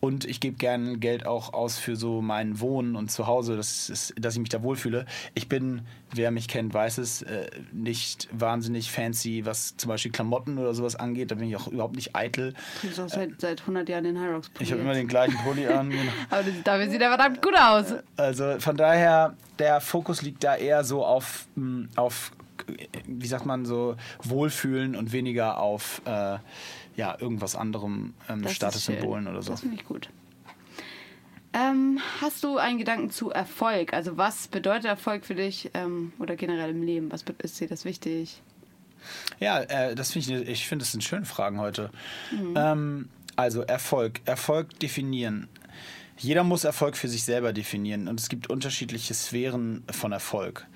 Und ich gebe gern Geld auch aus für so mein Wohnen und Zuhause, das ist, dass ich mich da wohlfühle. Ich bin, wer mich kennt, weiß es, äh, nicht wahnsinnig fancy, was zum Beispiel Klamotten oder sowas angeht. Da bin ich auch überhaupt nicht eitel.
Du bist auch seit, seit 100 Jahren in High Rocks
Ich habe immer immer den gleichen Pulli an. [LAUGHS]
Aber das, dafür sieht er verdammt gut aus.
Also von daher, der Fokus liegt da eher so auf, mm, auf wie sagt man so, Wohlfühlen und weniger auf äh, ja, irgendwas anderem, ähm,
Das
Statussymbolen oder so.
Das finde ich gut. Ähm, hast du einen Gedanken zu Erfolg? Also was bedeutet Erfolg für dich ähm, oder generell im Leben? Was ist dir das wichtig?
Ja, äh, das finde ich, ich finde, das sind schöne Fragen heute.
Mhm.
Ähm, also Erfolg. Erfolg definieren. Jeder muss Erfolg für sich selber definieren und es gibt unterschiedliche Sphären von Erfolg.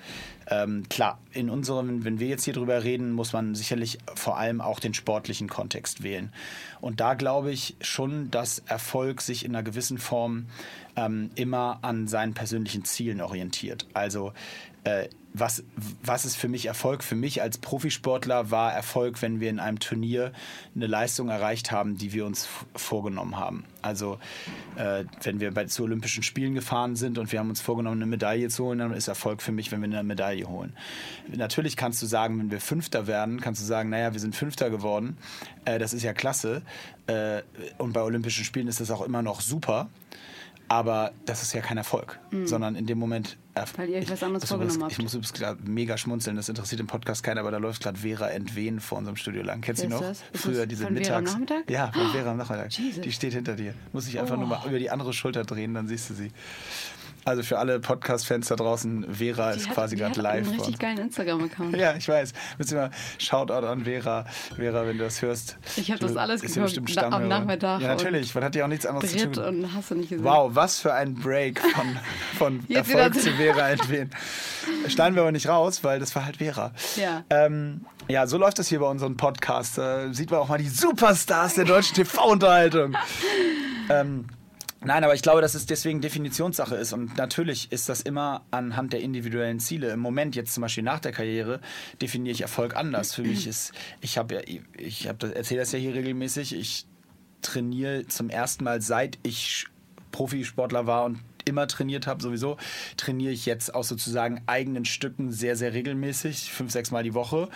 Ähm, klar, in unserem, wenn wir jetzt hier drüber reden, muss man sicherlich vor allem auch den sportlichen Kontext wählen. Und da glaube ich schon, dass Erfolg sich in einer gewissen Form ähm, immer an seinen persönlichen Zielen orientiert. Also äh, was, was ist für mich Erfolg? Für mich als Profisportler war Erfolg, wenn wir in einem Turnier eine Leistung erreicht haben, die wir uns vorgenommen haben. Also äh, wenn wir bei, zu Olympischen Spielen gefahren sind und wir haben uns vorgenommen, eine Medaille zu holen, dann ist Erfolg für mich, wenn wir eine Medaille holen. Natürlich kannst du sagen, wenn wir Fünfter werden, kannst du sagen, naja, wir sind Fünfter geworden. Äh, das ist ja klasse. Äh, und bei Olympischen Spielen ist das auch immer noch super. Aber das ist ja kein Erfolg, sondern in dem Moment.
Weil ihr euch was anderes
ich,
vorgenommen
muss, ich
habt.
muss übrigens gerade mega schmunzeln, das interessiert im Podcast keiner, aber da läuft gerade Vera Entwen vor unserem Studio lang. Kennst du noch?
das?
Früher diese
von Vera am
Mittags.
Nachmittag?
Ja, von Vera am Nachmittag.
Jesus.
Die steht hinter dir. Muss ich einfach nur
Oh.
mal über die andere Schulter drehen, dann siehst du sie. Also für alle Podcast-Fans da draußen, Vera
Die
ist
hat-
quasi gerade live.
einen richtig geilen Instagram-Account. [LAUGHS]
Ja, ich weiß. Müssen wir mal Shoutout an Vera. Vera, wenn du das hörst.
Ich hab
Du
das alles
bestimmt
na- am. Nachmittag
Ja, natürlich. Man hat ja auch nichts anderes zu
Brit
tun.
und hast du nicht gesehen.
Wow, was für ein Break von, [LAUGHS] von
Jetzt
Erfolg zu Vera [LAUGHS] entwehen. Schneiden wir aber nicht raus, weil das war halt Vera.
Ja.
Ähm, ja, so läuft das hier bei unserem Podcast. Da sieht man auch mal die Superstars der deutschen TV-Unterhaltung. ähm, nein, aber ich glaube, dass es deswegen Definitionssache ist. Und natürlich ist das immer anhand der individuellen Ziele. Im Moment, jetzt zum Beispiel nach der Karriere, definiere ich Erfolg anders. Für mich ist, ich habe ja, ich habe das, erzähle das ja hier regelmäßig, ich trainiere zum ersten Mal seit ich Profisportler war und immer trainiert habe, sowieso, trainiere ich jetzt aus sozusagen eigenen Stücken sehr, sehr regelmäßig, fünf, sechs Mal die Woche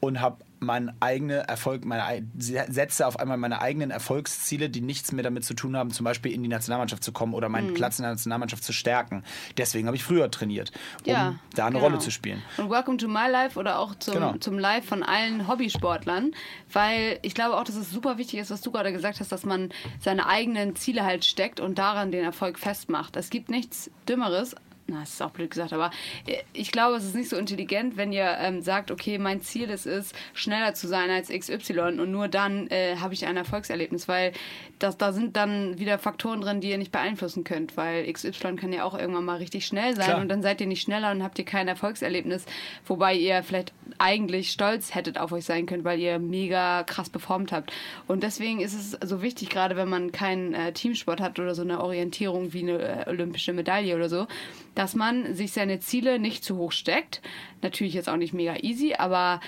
und habe meinen eigenen Erfolg, meine, ei- setze auf einmal meine eigenen Erfolgsziele, die nichts mehr damit zu tun haben, zum Beispiel in die Nationalmannschaft zu kommen oder
Mhm.
meinen Platz in der Nationalmannschaft zu stärken. Deswegen habe ich früher trainiert, um
Ja,
da eine
genau.
Rolle zu spielen.
Und Welcome to My Life oder auch zum,
Genau.
zum Live von allen Hobbysportlern, weil ich glaube auch, dass es super wichtig ist, was du gerade gesagt hast, dass man seine eigenen Ziele halt steckt und daran den Erfolg festmacht. Es gibt nichts Dümmeres. Na, das ist auch blöd gesagt, aber ich glaube, es ist nicht so intelligent, wenn ihr ähm, sagt, okay, mein Ziel ist es, schneller zu sein als XY und nur dann äh, habe ich ein Erfolgserlebnis, weil das, da sind dann wieder Faktoren drin, die ihr nicht beeinflussen könnt, weil XY kann ja auch irgendwann mal richtig schnell sein
Klar.
und dann seid ihr nicht schneller und habt ihr kein Erfolgserlebnis, wobei ihr vielleicht eigentlich stolz hättet auf euch sein könnt, weil ihr mega krass performt habt. Und deswegen ist es so wichtig, gerade wenn man keinen äh, Teamsport hat oder so eine Orientierung wie eine äh, olympische Medaille oder so, dass man sich seine Ziele nicht zu hoch steckt. Natürlich jetzt auch nicht mega easy, aber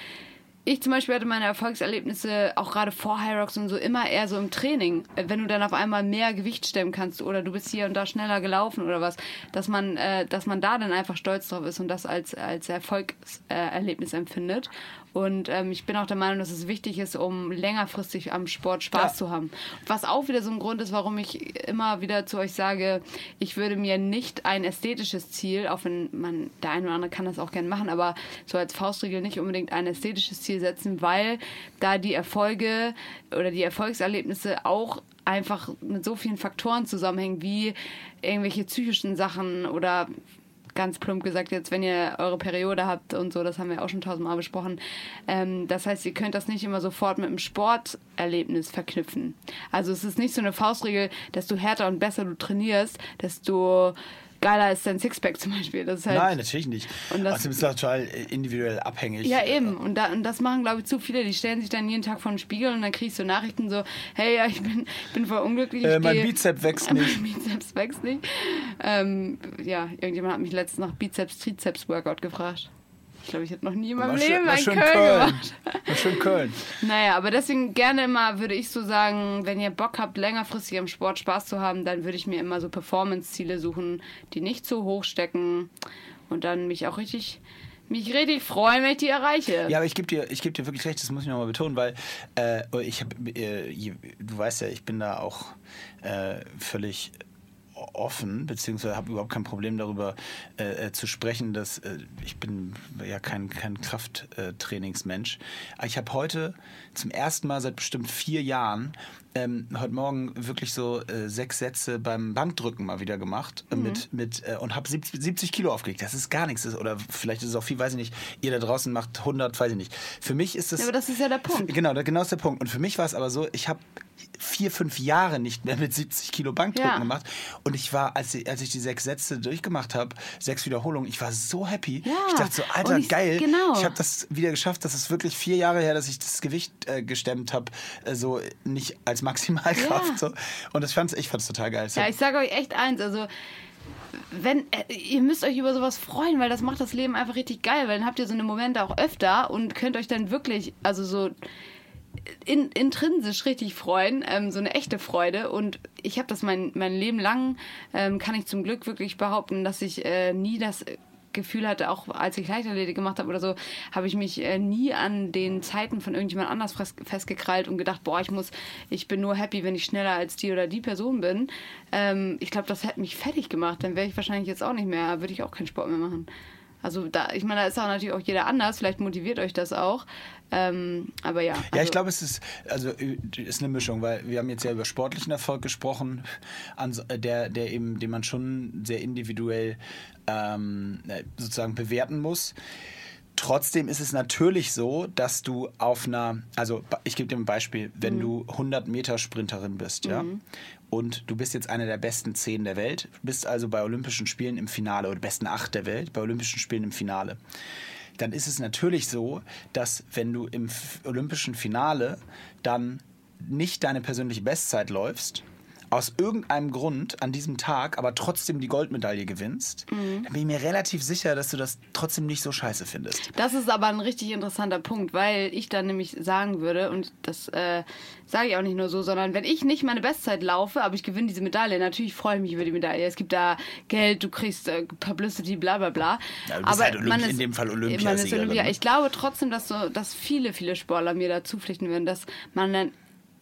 ich zum Beispiel hatte meine Erfolgserlebnisse auch gerade vor Rocks und so immer eher so im Training. Wenn du dann auf einmal mehr Gewicht stemmen kannst oder du bist hier und da schneller gelaufen oder was, dass man, äh, dass man da dann einfach stolz drauf ist und das als, als Erfolgserlebnis Erlebnis empfindet. Und ähm, ich bin auch der Meinung, dass es wichtig ist, um längerfristig am Sport Spaß
Ja.
zu haben. Was auch wieder so ein Grund ist, warum ich immer wieder zu euch sage, ich würde mir nicht ein ästhetisches Ziel, auch wenn man, der eine oder andere kann das auch gerne machen, aber so als Faustregel nicht unbedingt ein ästhetisches Ziel setzen, weil da die Erfolge oder die Erfolgserlebnisse auch einfach mit so vielen Faktoren zusammenhängen, wie irgendwelche psychischen Sachen oder ganz plump gesagt jetzt, wenn ihr eure Periode habt und so, das haben wir auch schon tausendmal besprochen. Ähm, das heißt, ihr könnt das nicht immer sofort mit einem Sporterlebnis verknüpfen. Also es ist nicht so eine Faustregel, desto härter und besser du trainierst, desto geiler ist dein Sixpack zum Beispiel. Das halt
Nein, natürlich nicht.
Und das-
Außerdem ist das total individuell abhängig.
ja, eben. Und, da, und das machen, glaube ich, zu viele. Die stellen sich dann jeden Tag vor den Spiegel und dann kriegst du Nachrichten so, hey, ja, ich bin, [LAUGHS] bin voll unglücklich.
Äh, mein
geh-
Bizep wächst [LAUGHS] nicht.
Mein Bizeps wächst nicht. Ähm, ja, irgendjemand hat mich letztens nach Bizeps-Trizeps-Workout gefragt. Ich glaube, ich hätte noch nie in meinem
schön-
Leben einen
schön
Köln,
Köln.
gemacht.
Schön Köln.
Naja, aber deswegen gerne immer, würde ich so sagen, wenn ihr Bock habt, längerfristig am Sport Spaß zu haben, dann würde ich mir immer so Performance-Ziele suchen, die nicht zu hoch stecken und dann mich auch richtig mich richtig freuen, wenn ich die erreiche.
Ja, aber ich gebe dir, geb dir wirklich recht, das muss ich nochmal betonen, weil äh, ich habe, äh, du weißt ja, ich bin da auch äh, völlig offen, beziehungsweise habe überhaupt kein Problem darüber äh, äh, zu sprechen, dass äh, ich bin ja kein, kein Krafttrainingsmensch. Aber ich habe heute zum ersten Mal seit bestimmt vier Jahren ähm, heute Morgen wirklich so äh, sechs Sätze beim Bankdrücken mal wieder gemacht äh, mhm. mit, mit, äh, und habe 70, 70, Kilo aufgelegt. Das ist gar nichts. Oder vielleicht ist es auch viel, weiß ich nicht. Ihr da draußen macht 100, weiß ich nicht. Für mich ist das...
Ja, aber das ist ja der Punkt.
Genau, genau ist der Punkt. Und für mich war es aber so, ich habe vier, fünf Jahre nicht mehr mit 70 Kilo Bankdrücken ja. gemacht. Und ich war, als ich, als ich die sechs Sätze durchgemacht habe, sechs Wiederholungen, ich war so happy. Ja. Ich dachte so, Alter, ich, geil. Genau. Ich habe das wieder geschafft. Das ist wirklich vier Jahre her, dass ich das Gewicht äh, gestemmt habe. Äh, so nicht als Maximalkraft. Ja. So. Und das fand's, ich fand es total geil.
Ja, ich sage euch echt eins, also wenn äh, ihr müsst euch über sowas freuen, weil das macht das Leben einfach richtig geil, weil dann habt ihr so eine Momente auch öfter und könnt euch dann wirklich, also so in, intrinsisch richtig freuen, ähm, so eine echte Freude. Und ich habe das mein, mein Leben lang, ähm, kann ich zum Glück wirklich behaupten, dass ich äh, nie das Gefühl hatte, auch als ich Leichtathletik gemacht habe oder so, habe ich mich äh, nie an den Zeiten von irgendjemand anders festgekrallt und gedacht, boah, ich muss, ich bin nur happy, wenn ich schneller als die oder die Person bin. Ähm, ich glaube, das hätte mich fertig gemacht. Dann wäre ich wahrscheinlich jetzt auch nicht mehr, würde ich auch keinen Sport mehr machen. Also da, ich meine, da ist auch natürlich auch jeder anders. Vielleicht motiviert euch das auch. Ähm, aber ja. Also
ja, ich also glaube, es ist also ist eine Mischung, weil wir haben jetzt ja über sportlichen Erfolg gesprochen, der, der eben, den man schon sehr individuell ähm, sozusagen bewerten muss. Trotzdem ist es natürlich so, dass du auf einer, also ich gebe dir ein Beispiel, wenn mhm. du 100 Meter Sprinterin bist, ja, mhm und du bist jetzt einer der besten zehn der Welt, bist also bei Olympischen Spielen im Finale oder besten acht der Welt, bei Olympischen Spielen im Finale. Dann ist es natürlich so, dass wenn du im Olympischen Finale dann nicht deine persönliche Bestzeit läufst, aus irgendeinem Grund an diesem Tag aber trotzdem die Goldmedaille gewinnst, mhm. dann bin ich mir relativ sicher, dass du das trotzdem nicht so scheiße findest.
Das ist aber ein richtig interessanter Punkt, weil ich dann nämlich sagen würde, und das äh, sage ich auch nicht nur so, sondern wenn ich nicht meine Bestzeit laufe, aber ich gewinne diese Medaille, natürlich freue ich mich über die Medaille. Es gibt da Geld, du kriegst äh, Publicity, bla bla bla.
Ja, du bist aber halt Olymp ist, in dem Fall Olympiasiegerin.
Olympia. Ne? Ich glaube trotzdem, dass, so, dass viele, viele Sportler mir da zupflichten würden, dass man dann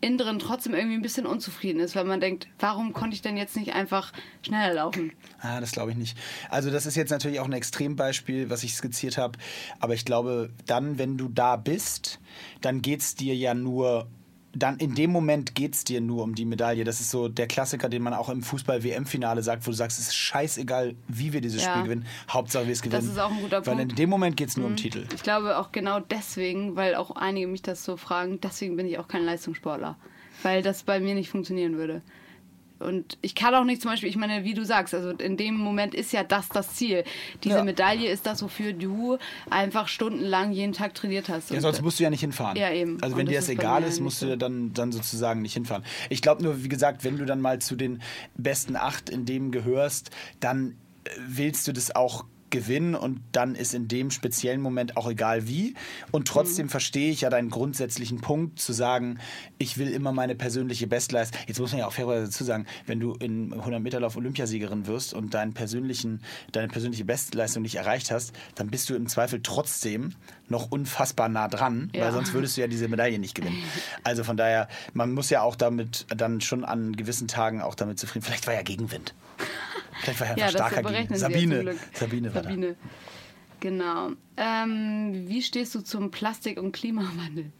innen drin trotzdem irgendwie ein bisschen unzufrieden ist, weil man denkt, warum konnte ich denn jetzt nicht einfach schneller laufen?
Ah, das glaube ich nicht. Also das ist jetzt natürlich auch ein Extrembeispiel, was ich skizziert habe, aber ich glaube, dann, wenn du da bist, dann geht es dir ja nur dann in dem Moment geht es dir nur um die Medaille. Das ist so der Klassiker, den man auch im Fußball-WM-Finale sagt, wo du sagst, es ist scheißegal, wie wir dieses ja. Spiel gewinnen. Hauptsache, wir es gewinnen. Das
ist auch ein guter
Punkt. Weil in dem Moment geht es nur mhm.
um
Titel.
Ich glaube auch genau deswegen, weil auch einige mich das so fragen, deswegen bin ich auch kein Leistungssportler. Weil das bei mir nicht funktionieren würde. Und ich kann auch nicht zum Beispiel, ich meine, wie du sagst, also in dem Moment ist ja das das Ziel. Diese ja. Medaille ist das, wofür du einfach stundenlang jeden Tag trainiert hast.
Ja, sonst musst du ja nicht hinfahren.
Ja, eben.
Also wenn dir das, egal ist, musst du dann, dann sozusagen nicht hinfahren. Ich glaube nur, wie gesagt, wenn du dann mal zu den besten acht in dem gehörst, dann äh, willst du das auch gewinnen und dann ist in dem speziellen Moment auch egal wie. Und trotzdem mhm. verstehe ich ja deinen grundsätzlichen Punkt zu sagen, ich will immer meine persönliche Bestleistung. Jetzt muss man ja auch fairerweise dazu sagen, wenn du in 100 Meter Lauf Olympiasiegerin wirst und deinen persönlichen, deine persönliche Bestleistung nicht erreicht hast, dann bist du im Zweifel trotzdem noch unfassbar nah dran, ja. weil sonst würdest du ja diese Medaille nicht gewinnen. Also von daher, man muss ja auch damit dann schon an gewissen Tagen auch damit zufrieden. Vielleicht war ja Gegenwind. Vielleicht war er ja, starker gegen Sabine. Sabine war Sabine. Da.
Genau. Ähm, wie stehst du zum Plastik- und Klimawandel?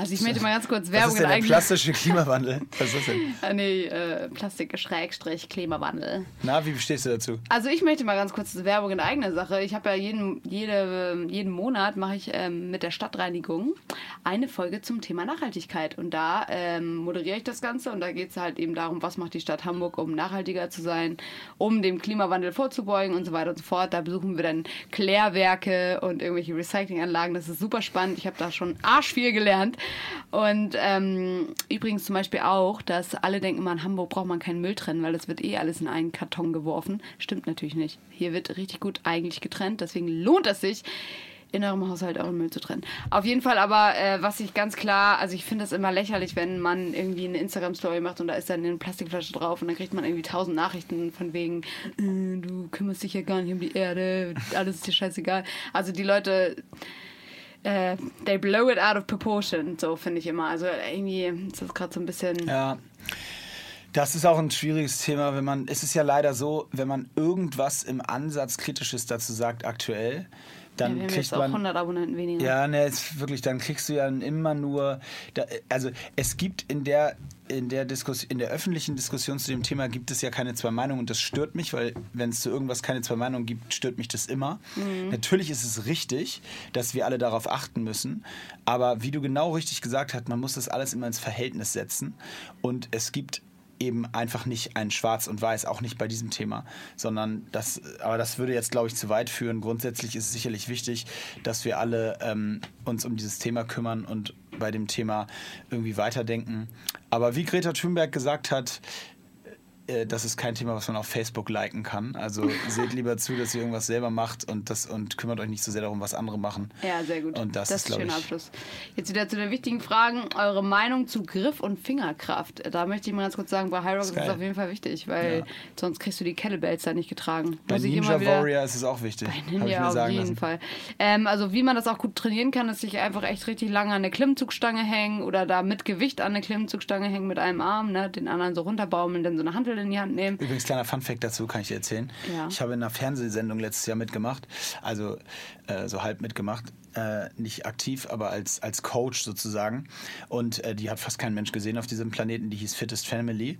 Also ich möchte mal ganz kurz Werbung Was
ist denn der plastische Klimawandel? Was ist denn? [LAUGHS]
ah, nee, äh, Plastik Schrägstrich Klimawandel.
Na, wie stehst du dazu?
Also ich möchte mal ganz kurz Werbung in eigener Sache. Ich habe ja jeden, jede, jeden Monat mache ich ähm, mit der Stadtreinigung eine Folge zum Thema Nachhaltigkeit. Und da ähm, moderiere ich das Ganze und da geht es halt eben darum, was macht die Stadt Hamburg, um nachhaltiger zu sein, um dem Klimawandel vorzubeugen und so weiter und so fort. Da besuchen wir dann Klärwerke und irgendwelche Recyclinganlagen. Das ist super spannend. Ich habe da schon arsch viel gelernt. Und ähm, übrigens zum Beispiel auch, dass alle denken immer, in Hamburg braucht man keinen Müll trennen, weil das wird eh alles in einen Karton geworfen. Stimmt natürlich nicht. Hier wird richtig gut eigentlich getrennt, deswegen lohnt es sich, innerem Haushalt euren Müll zu trennen. Auf jeden Fall aber, äh, was ich ganz klar, also ich finde das immer lächerlich, wenn man irgendwie eine Instagram-Story macht und da ist dann eine Plastikflasche drauf und dann kriegt man irgendwie tausend Nachrichten von wegen, äh, du kümmerst dich ja gar nicht um die Erde, alles ist dir scheißegal. Also die Leute, äh, they blow it out of proportion, so finde ich immer. Also irgendwie ist das gerade so ein bisschen...
Ja. Das ist auch ein schwieriges Thema, wenn man, es ist ja leider so, wenn man irgendwas im Ansatz Kritisches dazu sagt aktuell, dann
ja, wir
kriegt man
100 Abonnenten weniger.
Ja, ne, ist wirklich, dann kriegst du ja immer nur, da, also es gibt in der in der in der öffentlichen Diskussion zu dem Thema gibt es ja keine zwei Meinungen und das stört mich, weil wenn es zu irgendwas keine zwei Meinungen gibt, stört mich das immer. Natürlich ist es richtig, dass wir alle darauf achten müssen, aber wie du genau richtig gesagt hast, man muss das alles immer ins Verhältnis setzen und es gibt eben einfach nicht ein Schwarz und Weiß, auch nicht bei diesem Thema, sondern das, aber das würde jetzt, glaube ich, zu weit führen. Grundsätzlich ist es sicherlich wichtig, dass wir alle ähm, uns um dieses Thema kümmern und bei dem Thema irgendwie weiterdenken. Aber wie Greta Thunberg gesagt hat, äh, das ist kein Thema, was man auf Facebook liken kann. Also [LAUGHS] seht lieber zu, dass ihr irgendwas selber macht und, das, und kümmert euch nicht so sehr darum, was andere machen.
Ja, sehr gut.
Und das,
das
ist,
ein
ich,
schöner Abschluss. Jetzt wieder zu den wichtigen Fragen. Eure Meinung zu Griff und Fingerkraft. Da möchte ich mal ganz kurz sagen, bei High Rock ist das auf jeden Fall wichtig, weil
Ja.
sonst kriegst du die Kettlebells da nicht getragen.
bei
Muss ich
Ninja Warrior ist es auch wichtig.
bei
ich
Ninja auf jeden
lassen.
Fall. Ähm, also wie man das auch gut trainieren kann, ist sich einfach echt richtig lange an eine Klimmzugstange hängen oder da mit Gewicht an eine Klimmzugstange hängen mit einem Arm, ne, den anderen so runterbaumeln, dann so eine Hantel in die Hand nehmen.
Übrigens, kleiner Funfact dazu kann ich dir erzählen.
Ja.
Ich habe in einer Fernsehsendung letztes Jahr mitgemacht, also äh, so halb mitgemacht. Äh, nicht aktiv, aber als, als Coach sozusagen. Und äh, die hat fast kein Mensch gesehen auf diesem Planeten, die hieß Fittest Family.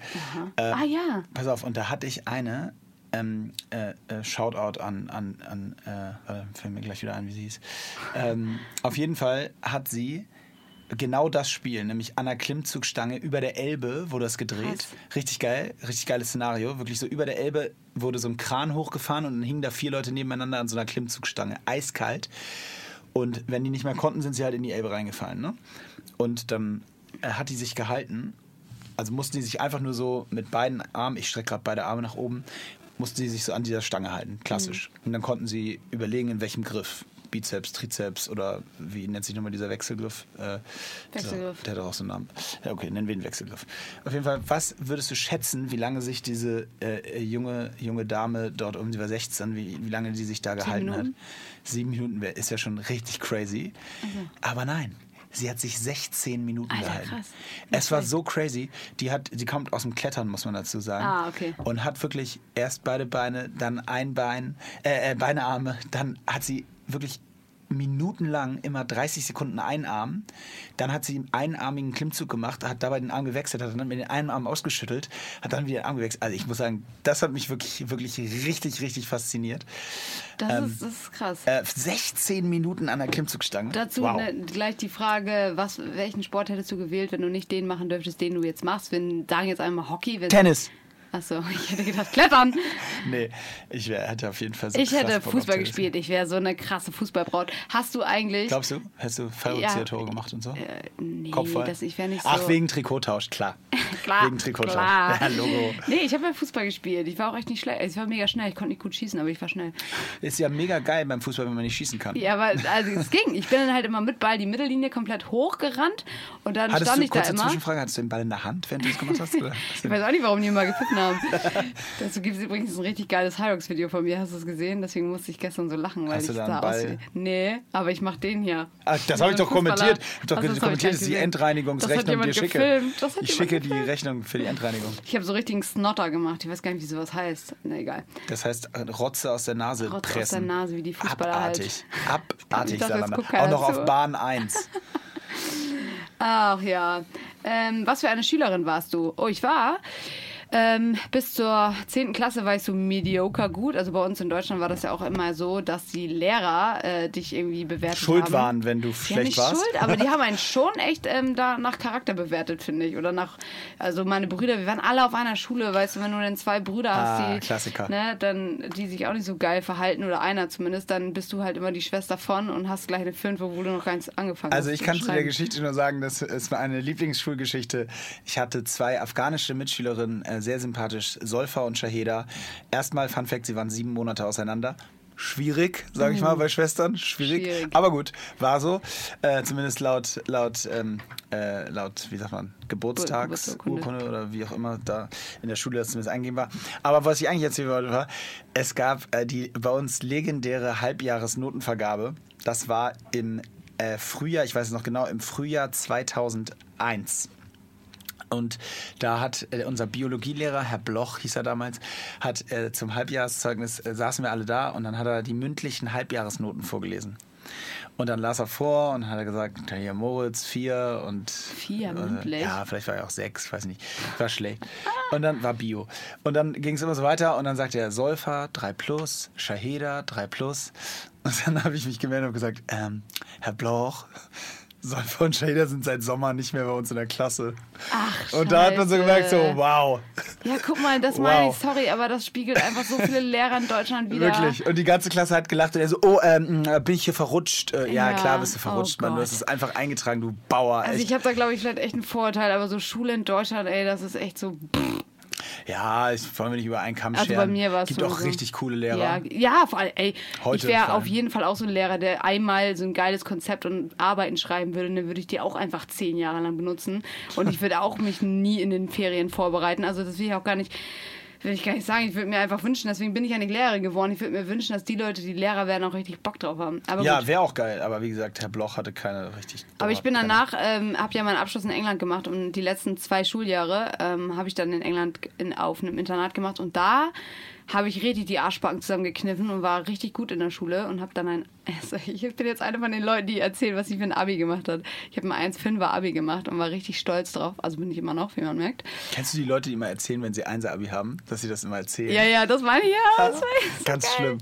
Äh,
ah ja.
Pass auf, und da hatte ich eine, ähm, äh, äh, Shoutout an, an, an äh, warte, fällt mir gleich wieder ein, wie sie hieß. Ähm, auf jeden Fall hat sie genau das Spiel, nämlich an der Klimmzugstange über der Elbe wurde das gedreht.
Krass.
Richtig geil, richtig geiles Szenario. Wirklich so über der Elbe wurde so ein Kran hochgefahren und dann hingen da vier Leute nebeneinander an so einer Klimmzugstange, eiskalt. Und wenn die nicht mehr konnten, sind sie halt in die Elbe reingefallen. Ne? Und dann äh, hat die sich gehalten. Also mussten die sich einfach nur so mit beiden Armen, ich strecke gerade beide Arme nach oben, mussten sie sich so an dieser Stange halten, klassisch. Und dann konnten sie überlegen, in welchem Griff. Bizeps, Trizeps oder wie nennt sich nochmal dieser Wechselgriff? Äh,
Wechselgriff.
Dieser, der hat doch auch so einen Namen. Ja, okay, nennen wir ihn Wechselgriff. Auf jeden Fall, was würdest du schätzen, wie lange sich diese äh, junge, junge Dame dort um, sie war 16, wie, wie lange die sich da gehalten
Minuten?
hat? Sieben Minuten wär- ist ja schon richtig crazy. Aber nein. Sie hat sich 16 Minuten
Alter,
gehalten.
krass.
Es war so crazy. Die hat, die kommt aus dem Klettern, muss man dazu sagen.
Ah, okay.
Und hat wirklich erst beide Beine, dann ein Bein, äh, äh, Beine, Arme, dann hat sie wirklich minutenlang immer 30 Sekunden einen Arm. Dann hat sie einen einarmigen Klimmzug gemacht, hat dabei den Arm gewechselt, hat dann mit den einen Arm ausgeschüttelt, hat dann wieder den Arm gewechselt. Also ich muss sagen, das hat mich wirklich, wirklich richtig, richtig fasziniert.
Das,
Ähm,
ist, das ist krass.
Äh, 16 Minuten an der Klimmzugstange.
Dazu
wow.
ne, gleich die Frage, was, welchen Sport hättest du gewählt, wenn du nicht den machen dürftest, den du jetzt machst? Wir sagen jetzt einmal Hockey. Wenn,
Tennis.
Achso, [LAUGHS] ich hätte gedacht, Klettern.
Nee, ich wär, hätte auf jeden Fall so
Ich hätte Fußball gespielt. Ich wäre so eine krasse Fußballbraut. Hast du eigentlich.
Glaubst du? Hättest du Fallrückzieher-Tore gemacht und so?
Äh, nee,
Kopfball?
das, ich wäre nicht so.
Ach, wegen Trikottausch, klar. [LAUGHS]
Klar,
Wegen Trikottausch.
klar.
Ja, Logo.
Nee, ich habe ja Fußball gespielt. Ich war auch echt nicht schlecht. Ich war mega schnell. Ich konnte nicht gut schießen, aber ich war schnell.
Ist ja mega geil beim Fußball, wenn man nicht schießen kann.
Ja, aber also es ging. Ich bin dann halt immer mit Ball die Mittellinie komplett hochgerannt und dann
Hattest
stand
du,
ich da
kurze
immer.
Zwischenfrage, hattest du den Ball in der Hand, während du das gemacht hast? [LAUGHS]
Ich weiß auch nicht, warum die immer gepfiffen haben. [LAUGHS] Dazu gibt es übrigens ein richtig geiles Hyrox-Video von mir. Hast du es gesehen? Deswegen musste ich gestern so lachen, weil
Hast du
ich
da
da
Ball?
aussehe. Nee, aber ich mach den hier.
Ach, das habe ich doch kommentiert. Ich doch
das
kommentiert, dass ich die
hat
dir schicke.
gefilmt. Das hat
ich schicke die
gefilmt.
Rechnung für die Endreinigung.
Ich habe so richtigen Snotter gemacht. Ich weiß gar nicht, wie sowas heißt. Na egal.
Das heißt, äh, Rotze aus der Nase
Rotze aus
pressen.
der Nase, wie die Fußballer
Abartig.
halt.
Abartig, [LAUGHS] Salanda. Auch noch auf Bahn 1. [LAUGHS]
Ach ja. Ähm, was für eine Schülerin warst du? Oh, ich war. Ähm, bis zur 10. Klasse war ich so mediocre gut. Also bei uns in Deutschland war das ja auch immer so, dass die Lehrer äh, dich irgendwie bewertet
Schuld
haben.
waren, wenn du
Ja,
schlecht
nicht
warst.
schuld, aber die [LAUGHS] haben einen schon echt ähm, da nach Charakter bewertet, finde ich. Oder nach, also meine Brüder, wir waren alle auf einer Schule, weißt du, wenn du dann zwei Brüder hast,
Ah,
die,
Klassiker.
Ne, dann, die sich auch nicht so geil verhalten, oder einer zumindest, dann bist du halt immer die Schwester von und hast gleich eine Fünf, obwohl du noch gar nichts angefangen
Also
hast.
ich
zu
kann zu der. Geschichte nur sagen, das ist meine Lieblingsschulgeschichte. Ich hatte zwei afghanische Mitschülerinnen, äh, sehr sympathisch, Solfa und Shaheda. Erstmal, Fun Fact, sie waren sieben Monate auseinander. schwierig, sage ich mal, bei Schwestern. Schwierig.
Schwierig.
Aber gut, war so. Äh, zumindest laut, laut, ähm, äh, laut, wie sagt man,
Geburtstagsurkunde.
Oder wie auch immer da in der Schule das zumindest eingeben war. Aber was ich eigentlich erzählen wollte, war, es gab äh, die bei uns legendäre Halbjahresnotenvergabe. Das war im äh, Frühjahr, ich weiß es noch genau, im Frühjahr 2001. Und da hat äh, unser Biologielehrer, Herr Bloch hieß er damals, hat äh, zum Halbjahreszeugnis, äh, saßen wir alle da und dann hat er die mündlichen Halbjahresnoten vorgelesen. Und dann las er vor und hat er gesagt, hier Moritz, vier und...
Vier
äh,
mündlich?
Ja, vielleicht war er auch sechs, weiß nicht. War schlecht. Und dann war Bio. Und dann ging es immer so weiter und dann sagte er Solfa, 3 plus, Shaheda, 3 plus. Und dann [LAUGHS] habe ich mich gemeldet und gesagt, ähm, Herr Bloch, Solfa und Shaheda sind seit Sommer nicht mehr bei uns in der Klasse.
Ach,
Und da hat man so
Scheiße.
gemerkt, so, wow,
Ja, guck mal, das meine
Wow.
ich, sorry, aber das spiegelt einfach so viele Lehrer in Deutschland wieder.
wirklich. Und die ganze Klasse hat gelacht und er so, oh, ähm, bin ich hier verrutscht? Äh, ja,
Ja,
klar bist du
oh
verrutscht, Mann. Du
Gott.
hast es einfach eingetragen, du Bauer.
Also
echt.
ich habe da, glaube ich, vielleicht echt einen Vorurteil, aber so Schule in Deutschland, ey, das ist echt so.
Ja, ich wollen wir nicht über einen Kamm
Also bei
scheren.
mir war es
Gibt
so-
auch
so-
richtig coole Lehrer.
Ja, ja, vor allem, ey,
Heute
ich wäre
vor allem.
auf jeden Fall auch so ein Lehrer, der einmal so ein geiles Konzept und Arbeiten schreiben würde, dann würde ich die auch einfach zehn Jahre lang benutzen. Und ich würde auch mich nie in den Ferien vorbereiten. Also das will ich auch gar nicht. Will ich gar nicht sagen, ich würde mir einfach wünschen, deswegen bin ich ja nicht Lehrerin geworden. Ich würde mir wünschen, dass die Leute, die Lehrer werden, auch richtig Bock drauf haben. Aber
Ja, wäre auch geil. Aber wie gesagt, Herr Bloch hatte keine richtig.
Aber ich bin danach, ähm, habe ja meinen Abschluss in England gemacht und die letzten zwei Schuljahre ähm, habe ich dann in England in, auf einem Internat gemacht und da habe ich richtig die Arschbacken zusammengekniffen und war richtig gut in der Schule und habe dann ein, [LAUGHS] also ich bin jetzt eine von den Leuten, die erzählen, was sie für ein Abi gemacht hat. Ich habe ein 1,5er Abi gemacht und war richtig stolz drauf, also bin ich immer noch, wie man merkt.
Kennst du die Leute, die immer erzählen, wenn sie Einser-Abi haben, dass sie das immer erzählen?
Ja, ja, das meine ich ja. Das war so
Ganz
geil.
schlimm.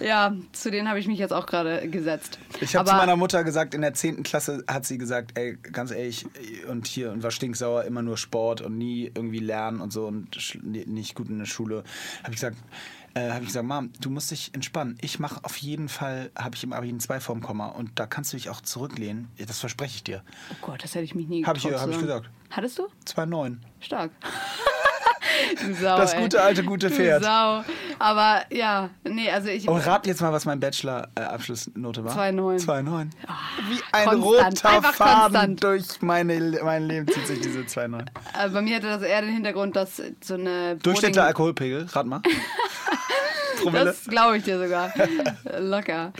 Ja, zu denen habe ich mich jetzt auch gerade gesetzt.
Ich habe zu meiner Mutter gesagt, in der 10. Klasse hat sie gesagt, ey, ganz ehrlich, und hier, und war stinksauer, immer nur Sport und nie irgendwie lernen und so und nicht gut in der Schule. Habe ich gesagt, äh, habe ich gesagt, Mom, du musst dich entspannen. Ich mache auf jeden Fall, habe ich im Abi ein 2 vorm Komma und da kannst du dich auch zurücklehnen. Das verspreche ich dir.
Oh Gott, das hätte ich mich nie
ich-
getraut zu
hab ich gesagt.
Hattest du?
2,9.
Stark. [LAUGHS] [LAUGHS] Sau,
Das gute alte gute Pferd.
Sau. Aber ja, nee, also ich.
Und rat jetzt mal, was mein Bachelor-Abschlussnote war.
2,9.
2,9. Wie ein
konstant.
roter
Einfach
Faden
konstant.
durch meine, mein Leben zieht sich diese 2,9.
äh, bei mir hatte das eher den Hintergrund, dass so eine.
Durchschnittlicher Alkoholpegel, rat mal. [LAUGHS]
Das glaube ich dir sogar. Locker.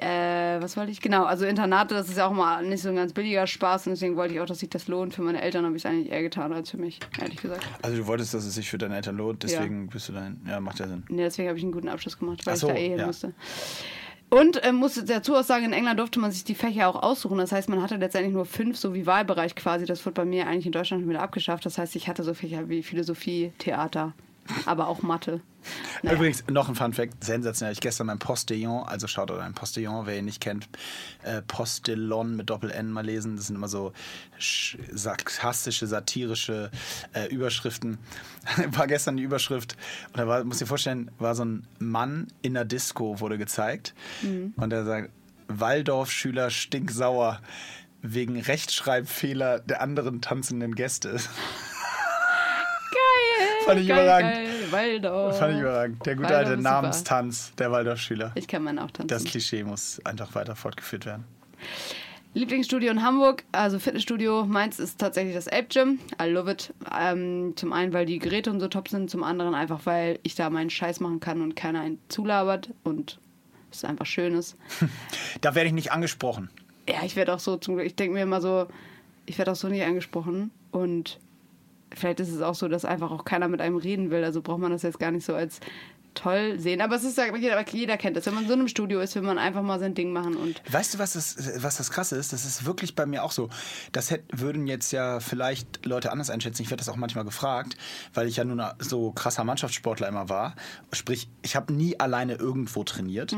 Äh, was wollte ich? Genau, also Internate, das ist ja auch mal nicht so ein ganz billiger Spaß und deswegen wollte ich auch, dass sich das lohnt. Für meine Eltern habe ich es eigentlich eher getan als für mich, ehrlich gesagt.
Also du wolltest, dass es sich für deine Eltern lohnt, deswegen bist du dein. Ja, macht ja Sinn.
Nee, deswegen habe ich einen guten Abschluss gemacht, weil
so,
ich da eh hin
ja.
musste. Und ähm, musste dazu auch sagen, in England durfte man sich die Fächer auch aussuchen. Das heißt, man hatte letztendlich nur fünf, so wie Wahlbereich quasi. Das wird bei mir eigentlich in Deutschland wieder abgeschafft. Das heißt, ich hatte so Fächer wie Philosophie, Theater, aber auch Mathe. Naja.
Übrigens, noch ein Fun-Fact: sensationell. Ich gestern mein Postillon, also schaut euch ein Postillon, wer ihn nicht kennt, äh, Postillon mit Doppel-N mal lesen. Das sind immer so sch- sarkastische, satirische äh, Überschriften. [LAUGHS] war gestern die Überschrift, und da war, muss dir vorstellen, war so ein Mann in der Disco, wurde gezeigt. Und er sagt: Waldorfschüler stinksauer wegen Rechtschreibfehler der anderen tanzenden Gäste. [LAUGHS]
Geil!
Fand ich
geil,
überragend.
Geil, Waldorf.
Fand ich überragend. Der gute
Waldorf
alte
ist super.
Namenstanz der Waldorfschüler.
Ich kann meinen auch tanzen.
Das Klischee muss einfach weiter fortgeführt werden.
Lieblingsstudio in Hamburg, also Fitnessstudio. Meins ist tatsächlich das Ape Gym. I love it. Ähm, zum einen, weil die Geräte und so top sind, zum anderen einfach, weil ich da meinen Scheiß machen kann und keiner einen zulabert und es einfach schön ist. [LAUGHS]
Da werde ich nicht angesprochen.
Ja, ich werde auch so zum Glück, ich denke mir immer so, ich werde auch so nicht angesprochen und vielleicht ist es auch so, dass einfach auch keiner mit einem reden will. Also braucht man das jetzt gar nicht so als toll sehen. Aber es ist ja, jeder, jeder kennt das. Wenn man in so einem Studio ist, will man einfach mal sein Ding machen und
Weißt du, was das, was das Krasse ist? Das ist wirklich bei mir auch so. Das hätt, würden jetzt ja vielleicht Leute anders einschätzen. Ich werde das auch manchmal gefragt, weil ich ja nun so krasser Mannschaftssportler immer war. Sprich, ich habe nie alleine irgendwo trainiert.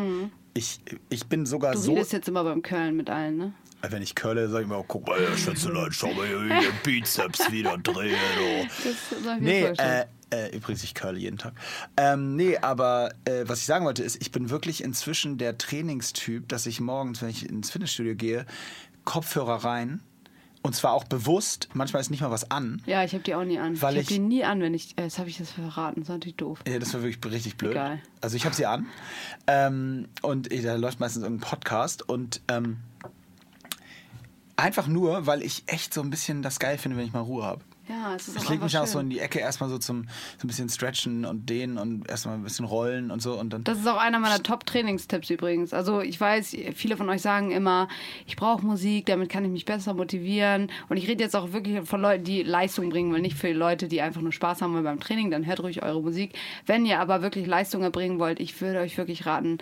Ich, ich bin sogar
Mhm. du
so.
redest jetzt immer beim Köln mit allen, ne?
Wenn ich curle, sage ich mir, oh, guck mal, ja, Schätzelein, schau mal hier, wie der Bizeps wieder dreht. Oh. [LAUGHS]
Das soll ich mir
Nee, äh, äh, übrigens, ich curle jeden Tag. Ähm, nee, aber äh, was ich sagen wollte, ist, ich bin wirklich inzwischen der Trainingstyp, dass ich morgens, wenn ich ins Fitnessstudio gehe, Kopfhörer rein Und zwar auch bewusst, manchmal ist nicht mal was an.
Ja, ich habe die auch nie an.
Weil
ich habe die nie an, wenn ich. Äh, jetzt habe ich das verraten. Das ist natürlich doof.
Ja, das war wirklich richtig blöd.
Egal.
Also ich habe sie an ähm, und da läuft meistens irgendein Podcast und ähm, einfach nur, weil ich echt so ein bisschen das geil finde, wenn ich mal Ruhe habe.
Ja, es ist
Ich lege mich
einfach
auch so
schön.
in die Ecke erstmal so zum so ein bisschen stretchen und dehnen und erstmal ein bisschen rollen und so und dann.
Das ist auch einer meiner Top-Trainingstipps übrigens. Also ich weiß, viele von euch sagen immer, ich brauche Musik, damit kann ich mich besser motivieren. Und ich rede jetzt auch wirklich von Leuten, die Leistung bringen wollen, nicht für Leute, die einfach nur Spaß haben wollen beim Training. Dann hört ruhig eure Musik. Wenn ihr aber wirklich Leistung erbringen wollt, ich würde euch wirklich raten,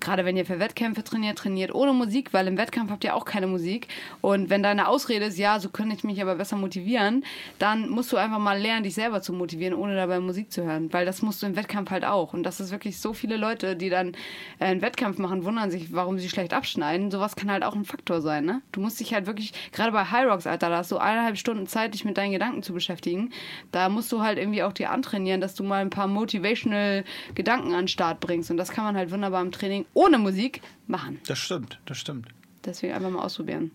gerade wenn ihr für Wettkämpfe trainiert, trainiert ohne Musik, weil im Wettkampf habt ihr auch keine Musik. Und wenn deine Ausrede ist, ja, so könnte ich mich aber besser motivieren, dann musst du einfach mal lernen, dich selber zu motivieren, ohne dabei Musik zu hören. Weil das musst du im Wettkampf halt auch. Und das ist wirklich so viele Leute, die dann äh, einen Wettkampf machen, wundern sich, warum sie schlecht abschneiden. Sowas kann halt auch ein Faktor sein, ne? Du musst dich halt wirklich, gerade bei High Rocks, Alter, da hast du eineinhalb Stunden Zeit, dich mit deinen Gedanken zu beschäftigen. Da musst du halt irgendwie auch dir antrainieren, dass du mal ein paar motivational Gedanken an den Start bringst. Und das kann man halt wunderbar im Training ohne Musik machen.
Das stimmt, das stimmt.
Deswegen einfach mal ausprobieren.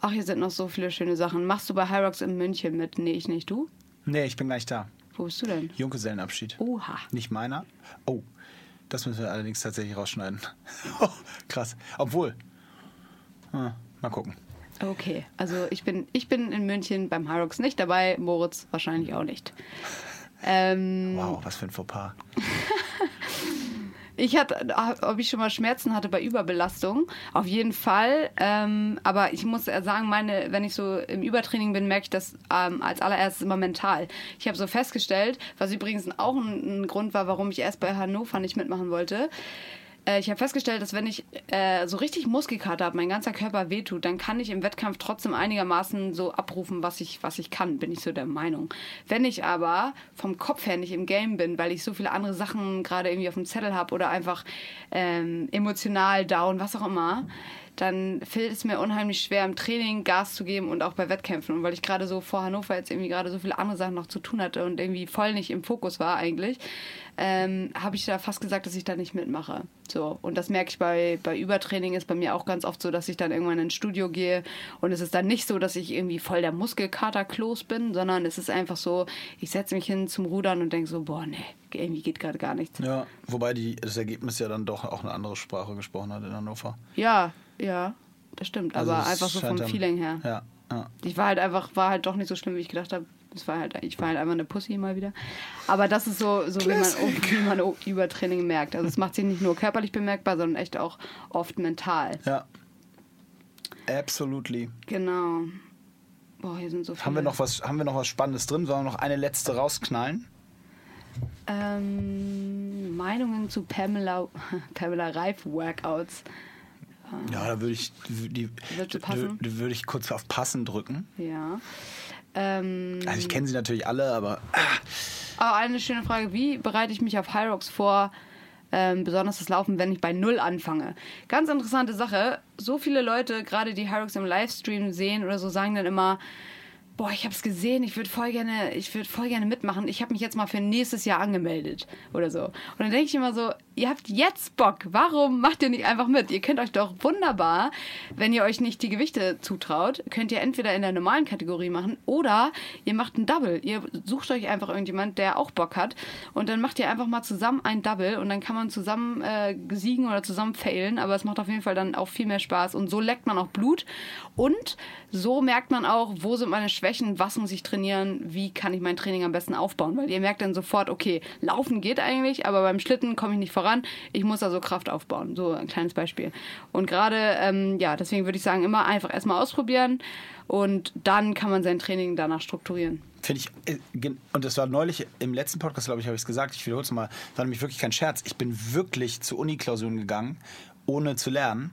Ach, hier sind noch so viele schöne Sachen. Machst du bei Rocks in München mit? Nee, ich nicht. Du?
Nee, ich bin gleich da.
Wo bist du denn?
Junggesellenabschied.
Oha.
Nicht meiner. Oh, das müssen wir allerdings tatsächlich rausschneiden. [LAUGHS] Oh, krass. Obwohl. Hm, mal gucken.
Okay, also ich bin, ich bin in München beim Rocks nicht dabei, Moritz wahrscheinlich auch nicht. Ähm,
Wow, was für ein Fauxpas.
Ich hatte, ob ich schon mal Schmerzen hatte bei Überbelastung, auf jeden Fall. Ähm, aber ich muss sagen, meine, wenn ich so im Übertraining bin, merke ich das ähm, als allererstes immer mental. Ich habe so festgestellt, was übrigens auch ein, ein Grund war, warum ich erst bei Hannover nicht mitmachen wollte. Äh, ich habe festgestellt, dass wenn ich äh, so richtig Muskelkater habe, mein ganzer Körper wehtut, dann kann ich im Wettkampf trotzdem einigermaßen so abrufen, was ich, was ich kann, bin ich so der Meinung. Wenn ich aber vom Kopf her nicht im Game bin, weil ich so viele andere Sachen gerade irgendwie auf dem Zettel habe oder einfach ähm, emotional down, was auch immer, dann fällt es mir unheimlich schwer, im Training Gas zu geben und auch bei Wettkämpfen. Und weil ich gerade so vor Hannover jetzt irgendwie gerade so viele andere Sachen noch zu tun hatte und irgendwie voll nicht im Fokus war eigentlich, ähm, habe ich da fast gesagt, dass ich da nicht mitmache. So. Und das merke ich bei, bei Übertraining ist bei mir auch ganz oft so, dass ich dann irgendwann ins Studio gehe und es ist dann nicht so, dass ich irgendwie voll der Muskelkater-Klos bin, sondern es ist einfach so, ich setze mich hin zum Rudern und denke so, boah, nee, irgendwie geht gerade gar nichts.
Ja, wobei die, das Ergebnis ja dann doch auch eine andere Sprache gesprochen hat in Hannover.
Ja, ja, das stimmt.
Also
aber einfach so vom
dann-
Feeling her.
Ja, ja.
Ich war halt einfach, war halt doch nicht so schlimm, wie ich gedacht habe. Es war halt, ich war halt einfach eine Pussy mal wieder. Aber das ist so, so wie, man, wie man Übertraining merkt. Also es macht sich nicht nur körperlich bemerkbar, sondern echt auch oft mental.
Ja. Absolutely.
Genau. Boah, hier sind so viele.
Haben wir noch was, haben wir noch was Spannendes drin? Sollen wir noch eine letzte rausknallen?
Ähm, Meinungen zu Pamela, [LAUGHS] Pamela Reif Workouts.
Ja, da würde ich, die, würde ich kurz auf Passen drücken.
Ja. Ähm,
Also ich kenne sie natürlich alle, aber
Aber eine schöne Frage, wie bereite ich mich auf High Rocks vor, ähm, besonders das Laufen, wenn ich bei Null anfange? Ganz interessante Sache, so viele Leute, gerade die High Rocks im Livestream sehen oder so, sagen dann immer, boah, ich habe es gesehen, ich würde voll gerne, ich würde voll gerne mitmachen, ich habe mich jetzt mal für nächstes Jahr angemeldet oder so. Und dann denke ich immer so, ihr habt jetzt Bock, warum macht ihr nicht einfach mit? Ihr könnt euch doch wunderbar, wenn ihr euch nicht die Gewichte zutraut, könnt ihr entweder in der normalen Kategorie machen oder ihr macht ein Double. Ihr sucht euch einfach irgendjemand, der auch Bock hat und dann macht ihr einfach mal zusammen ein Double und dann kann man zusammen äh, siegen oder zusammen failen, aber es macht auf jeden Fall dann auch viel mehr Spaß und so leckt man auch Blut und so merkt man auch, wo sind meine Schwächen, was muss ich trainieren, wie kann ich mein Training am besten aufbauen, weil ihr merkt dann sofort, okay, laufen geht eigentlich, aber beim Schlitten komme ich nicht voran, ich muss also Kraft aufbauen, so ein kleines Beispiel. Und gerade, ähm, ja, deswegen würde ich sagen, immer einfach erstmal ausprobieren und dann kann man sein Training danach strukturieren.
finde ich, äh, und das war neulich im letzten Podcast, glaube ich, habe ich es gesagt, ich wiederhole es mal, war nämlich wirklich kein Scherz. Ich bin wirklich zu Uni-Klausuren gegangen, ohne zu lernen,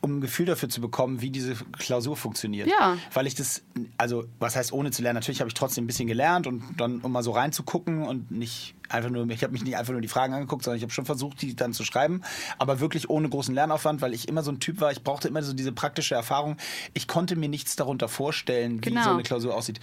um ein Gefühl dafür zu bekommen, wie diese Klausur funktioniert.
Ja.
Weil ich das, also was heißt ohne zu lernen? Natürlich habe ich trotzdem ein bisschen gelernt und dann, um mal so reinzugucken und nicht einfach nur, ich habe mich nicht einfach nur die Fragen angeguckt, sondern ich habe schon versucht, die dann zu schreiben, aber wirklich ohne großen Lernaufwand, weil ich immer so ein Typ war, ich brauchte immer so diese praktische Erfahrung. Ich konnte mir nichts darunter vorstellen, wie
Genau.
so eine Klausur aussieht.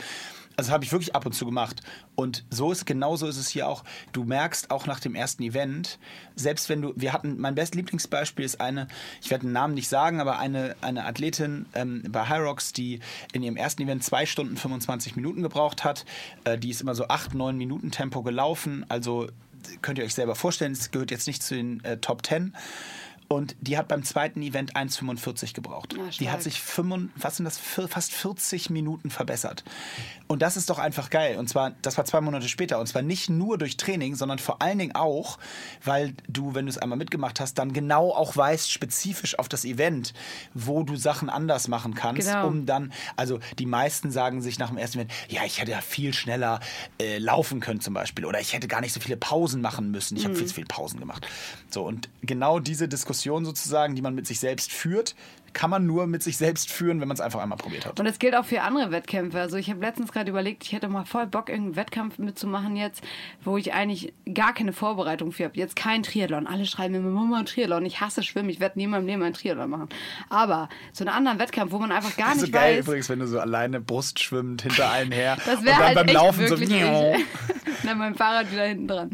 Also habe ich wirklich ab und zu gemacht. Und so ist genauso ist es hier auch. Du merkst auch nach dem ersten Event, selbst wenn du, wir hatten, mein best Lieblingsbeispiel ist eine, ich werde den Namen nicht sagen, aber eine, eine Athletin ähm, bei Hyrox, die in ihrem ersten Event zwei Stunden 25 Minuten gebraucht hat. Äh, die ist immer so acht, neun Minuten Tempo gelaufen. Also könnt ihr euch selber vorstellen, es gehört jetzt nicht zu den äh, Top 10. Und die hat beim zweiten Event 1,45 gebraucht.
Ja,
die hat sich 5, was sind das, fast 40 Minuten verbessert. Und das ist doch einfach geil. Und zwar, das war zwei Monate später. Und zwar nicht nur durch Training, sondern vor allen Dingen auch, weil du, wenn du es einmal mitgemacht hast, dann genau auch weißt, spezifisch auf das Event, wo du Sachen anders machen kannst,
Genau.
um dann, also die meisten sagen sich nach dem ersten Event, ja, ich hätte ja viel schneller äh, laufen können zum Beispiel oder ich hätte gar nicht so viele Pausen machen müssen. Ich habe viel zu viele Pausen gemacht. So, und genau diese Diskussion sozusagen, die man mit sich selbst führt, kann man nur mit sich selbst führen, wenn man es einfach einmal probiert hat.
Und das gilt auch für andere Wettkämpfe. Also ich habe letztens gerade überlegt, ich hätte mal voll Bock, irgendeinen Wettkampf mitzumachen jetzt, wo ich eigentlich gar keine Vorbereitung für habe. Jetzt kein Triathlon. Alle schreiben mir, Mama, ein Triathlon. Ich hasse Schwimmen. Ich werde nie in meinem Leben einen Triathlon machen. Aber so einen anderen Wettkampf, wo man einfach gar
so
nicht
geil
weiß...
übrigens, wenn du so alleine Brust schwimmend hinter allen her [LAUGHS]
Das
und
wäre
dann
halt
beim Laufen so.
Na, mein [LAUGHS] Fahrrad wieder hinten dran.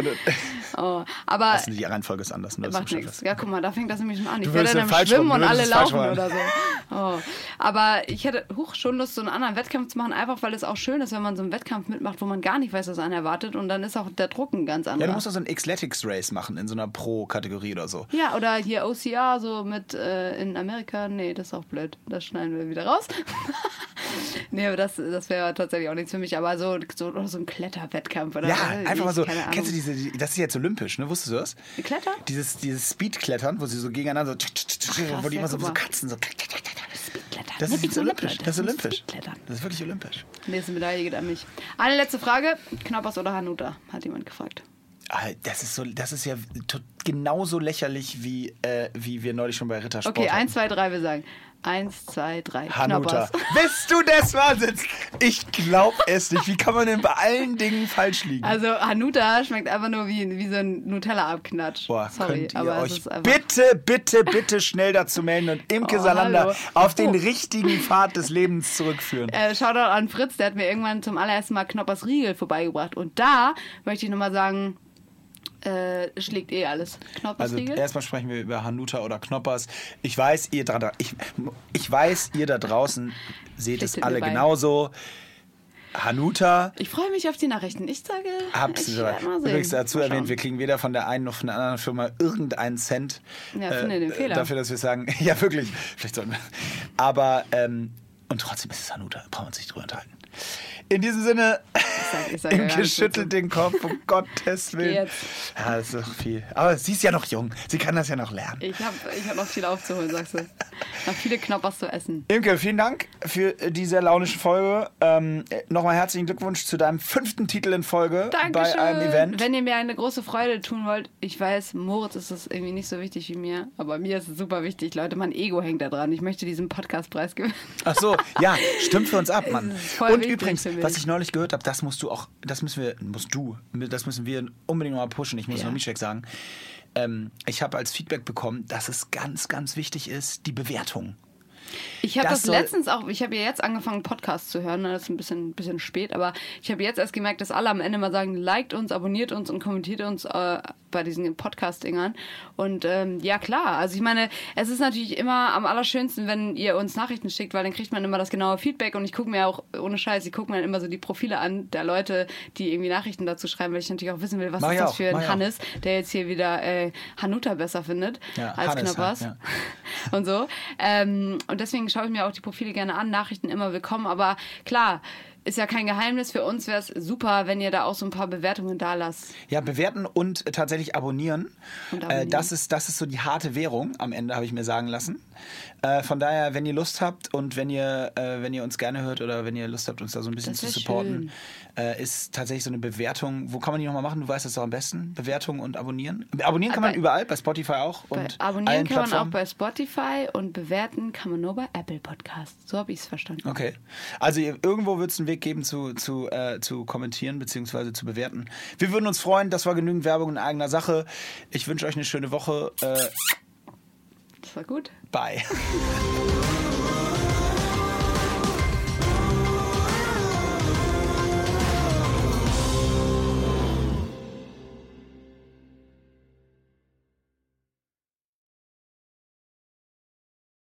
Oh, aber
Das, die Reihenfolge ist anders. dass
macht nichts. Ja, guck mal, da fängt das nämlich schon an. Ich werde dann
falsch
schwimmen und alle laufen
machen.
Oder so. Oh. Aber ich hätte hoch schon Lust, so einen anderen Wettkampf zu machen, einfach weil es auch schön ist, wenn man so einen Wettkampf mitmacht, wo man gar nicht weiß, was einen erwartet. Und dann ist auch der Druck ein ganz
Ja,
anderer.
du musst doch so ein Xletics Race machen in so einer Pro-Kategorie oder so.
Ja, oder hier OCR, so mit äh, in Amerika. Nee, das ist auch blöd. Das schneiden wir wieder raus. [LAUGHS] nee, aber das, das wäre tatsächlich auch nichts für mich. Aber so, so, so ein Kletterwettkampf oder
Ja, einfach mal so. Kennst du diese, die- das ist jetzt olympisch, ne? Wusstest du das?
Die Kletter?
Dieses, dieses Speed-Klettern, wo sie so gegeneinander so,
krass,
wo die
ja,
immer so, so. Katzen so. Das ist
cool
olympisch. Das ist olympisch. Das ist wirklich olympisch.
Nächste Medaille geht an mich. Eine letzte Frage. Knoppers oder Hanuta? Hat jemand gefragt.
Ah, Das ist so, das ist ja genauso lächerlich wie, äh, wie wir neulich schon bei Rittersport.
Okay,
hatten.
eins, zwei, drei, wir sagen. Eins, zwei, drei.
Hanuta.
Knoppers. [LAUGHS]
Bist du des Wahnsinns? Ich glaub es nicht. Wie kann man denn bei allen Dingen falsch liegen?
Also Hanuta schmeckt einfach nur wie, wie so ein Nutella-Abknatsch.
Boah,
Sorry,
könnt ihr
aber es
euch bitte, bitte, bitte schnell dazu melden und Imke
Oh,
Salander
hallo.
auf den
Oh.
richtigen Pfad des Lebens zurückführen.
Äh, Shoutout an Fritz, der hat mir irgendwann zum allerersten Mal Knoppers Riegel vorbeigebracht. Und da möchte ich nochmal sagen, äh, schlägt eh alles. Knoppers
Also erstmal sprechen wir über Hanuta oder Knoppers. Ich weiß, ihr da, ich, ich weiß, ihr da draußen seht es alle genauso. Hanuta,
ich freue mich auf die Nachrichten. Ich sage, ich
absolut.
sehen.
Übrigens dazu erwähnt, wir kriegen weder von der einen noch von der anderen Firma irgendeinen Cent. äh,
Ja, finde den Fehler.
Dafür, dass wir sagen, [LAUGHS] ja wirklich, vielleicht sollten wir. Aber, ähm, und trotzdem ist es Hanuta, brauchen wir uns nicht drüber unterhalten. In diesem Sinne,
ich sag ja gar
Imke
nichts dazu.
schüttelt den Kopf, um [LAUGHS] Gottes Willen.
jetzt.
Ja, das ist doch viel. Aber sie ist ja noch jung, sie kann das ja noch lernen.
Ich habe ich hab noch viel aufzuholen, sagst du. Noch viele Knoppers zu essen.
Imke, vielen Dank für die sehr launische Folge. Ähm, äh, Nochmal herzlichen Glückwunsch zu deinem fünften Titel in Folge
Dankeschön.
bei einem Event.
Wenn ihr mir eine große Freude tun wollt, ich weiß, Moritz ist es irgendwie nicht so wichtig wie mir, aber mir ist es super wichtig, Leute. Mein Ego hängt da dran. Ich möchte diesen Podcastpreis gewinnen.
Ach so, ja, stimmt für uns ab, Mann. Und übrigens,
mich.
was ich neulich gehört habe, das musst du auch, das müssen wir, musst du, das müssen wir unbedingt mal pushen. Ich muss
Ja.
nur Mischek sagen. Ähm, ich habe als Feedback bekommen, dass es ganz, ganz wichtig ist, die Bewertung.
Ich habe
Das
das, letztens auch, ich habe ja jetzt angefangen, Podcasts zu hören. ne, Das ist ein bisschen, bisschen spät, aber ich habe jetzt erst gemerkt, dass alle am Ende mal sagen, liked uns, abonniert uns und kommentiert uns äh, bei diesen Podcast-Dingern. Und ähm, ja, klar. Also ich meine, es ist natürlich immer am allerschönsten, wenn ihr uns Nachrichten schickt, weil dann kriegt man immer das genaue Feedback und ich gucke mir auch, ohne Scheiß, ich gucke mir dann immer so die Profile an der Leute, die irgendwie Nachrichten dazu schreiben, weil ich natürlich auch wissen will, was
Mach
ist das
auch,
für ein
ich auch.
Hannes, der jetzt hier wieder äh, Hanuta besser findet
Ja,
als
Hannes,
Knoppers.
ja, [LAUGHS]
und so. Ähm, und deswegen schaue ich mir auch die Profile gerne an. Nachrichten immer willkommen. Aber klar, ist ja kein Geheimnis. Für uns wäre es super, wenn ihr da auch so ein paar Bewertungen da lasst.
Ja, bewerten und äh, tatsächlich abonnieren.
Und
Äh,
abonnieren.
das, ist, das ist so die harte Währung am Ende, habe ich mir sagen lassen. Äh, von daher, wenn ihr Lust habt und wenn ihr, äh, wenn ihr uns gerne hört oder wenn ihr Lust habt, uns da so ein bisschen
Das
zu supporten, äh, ist tatsächlich so eine Bewertung. Wo kann man die nochmal machen? Du weißt es doch am besten. Bewertung und abonnieren. Abonnieren kann man
Bei-
überall, bei Spotify auch. Und
abonnieren kann man auch bei Spotify und bewerten kann man nur bei Apple Podcasts. So habe ich es verstanden.
Okay. Also ihr- irgendwo wird es einen Weg geben zu, zu, äh, zu kommentieren bzw. zu bewerten. Wir würden uns freuen. Das war genügend Werbung in eigener Sache. Ich wünsche euch eine schöne Woche
war gut.
Bye. [LAUGHS]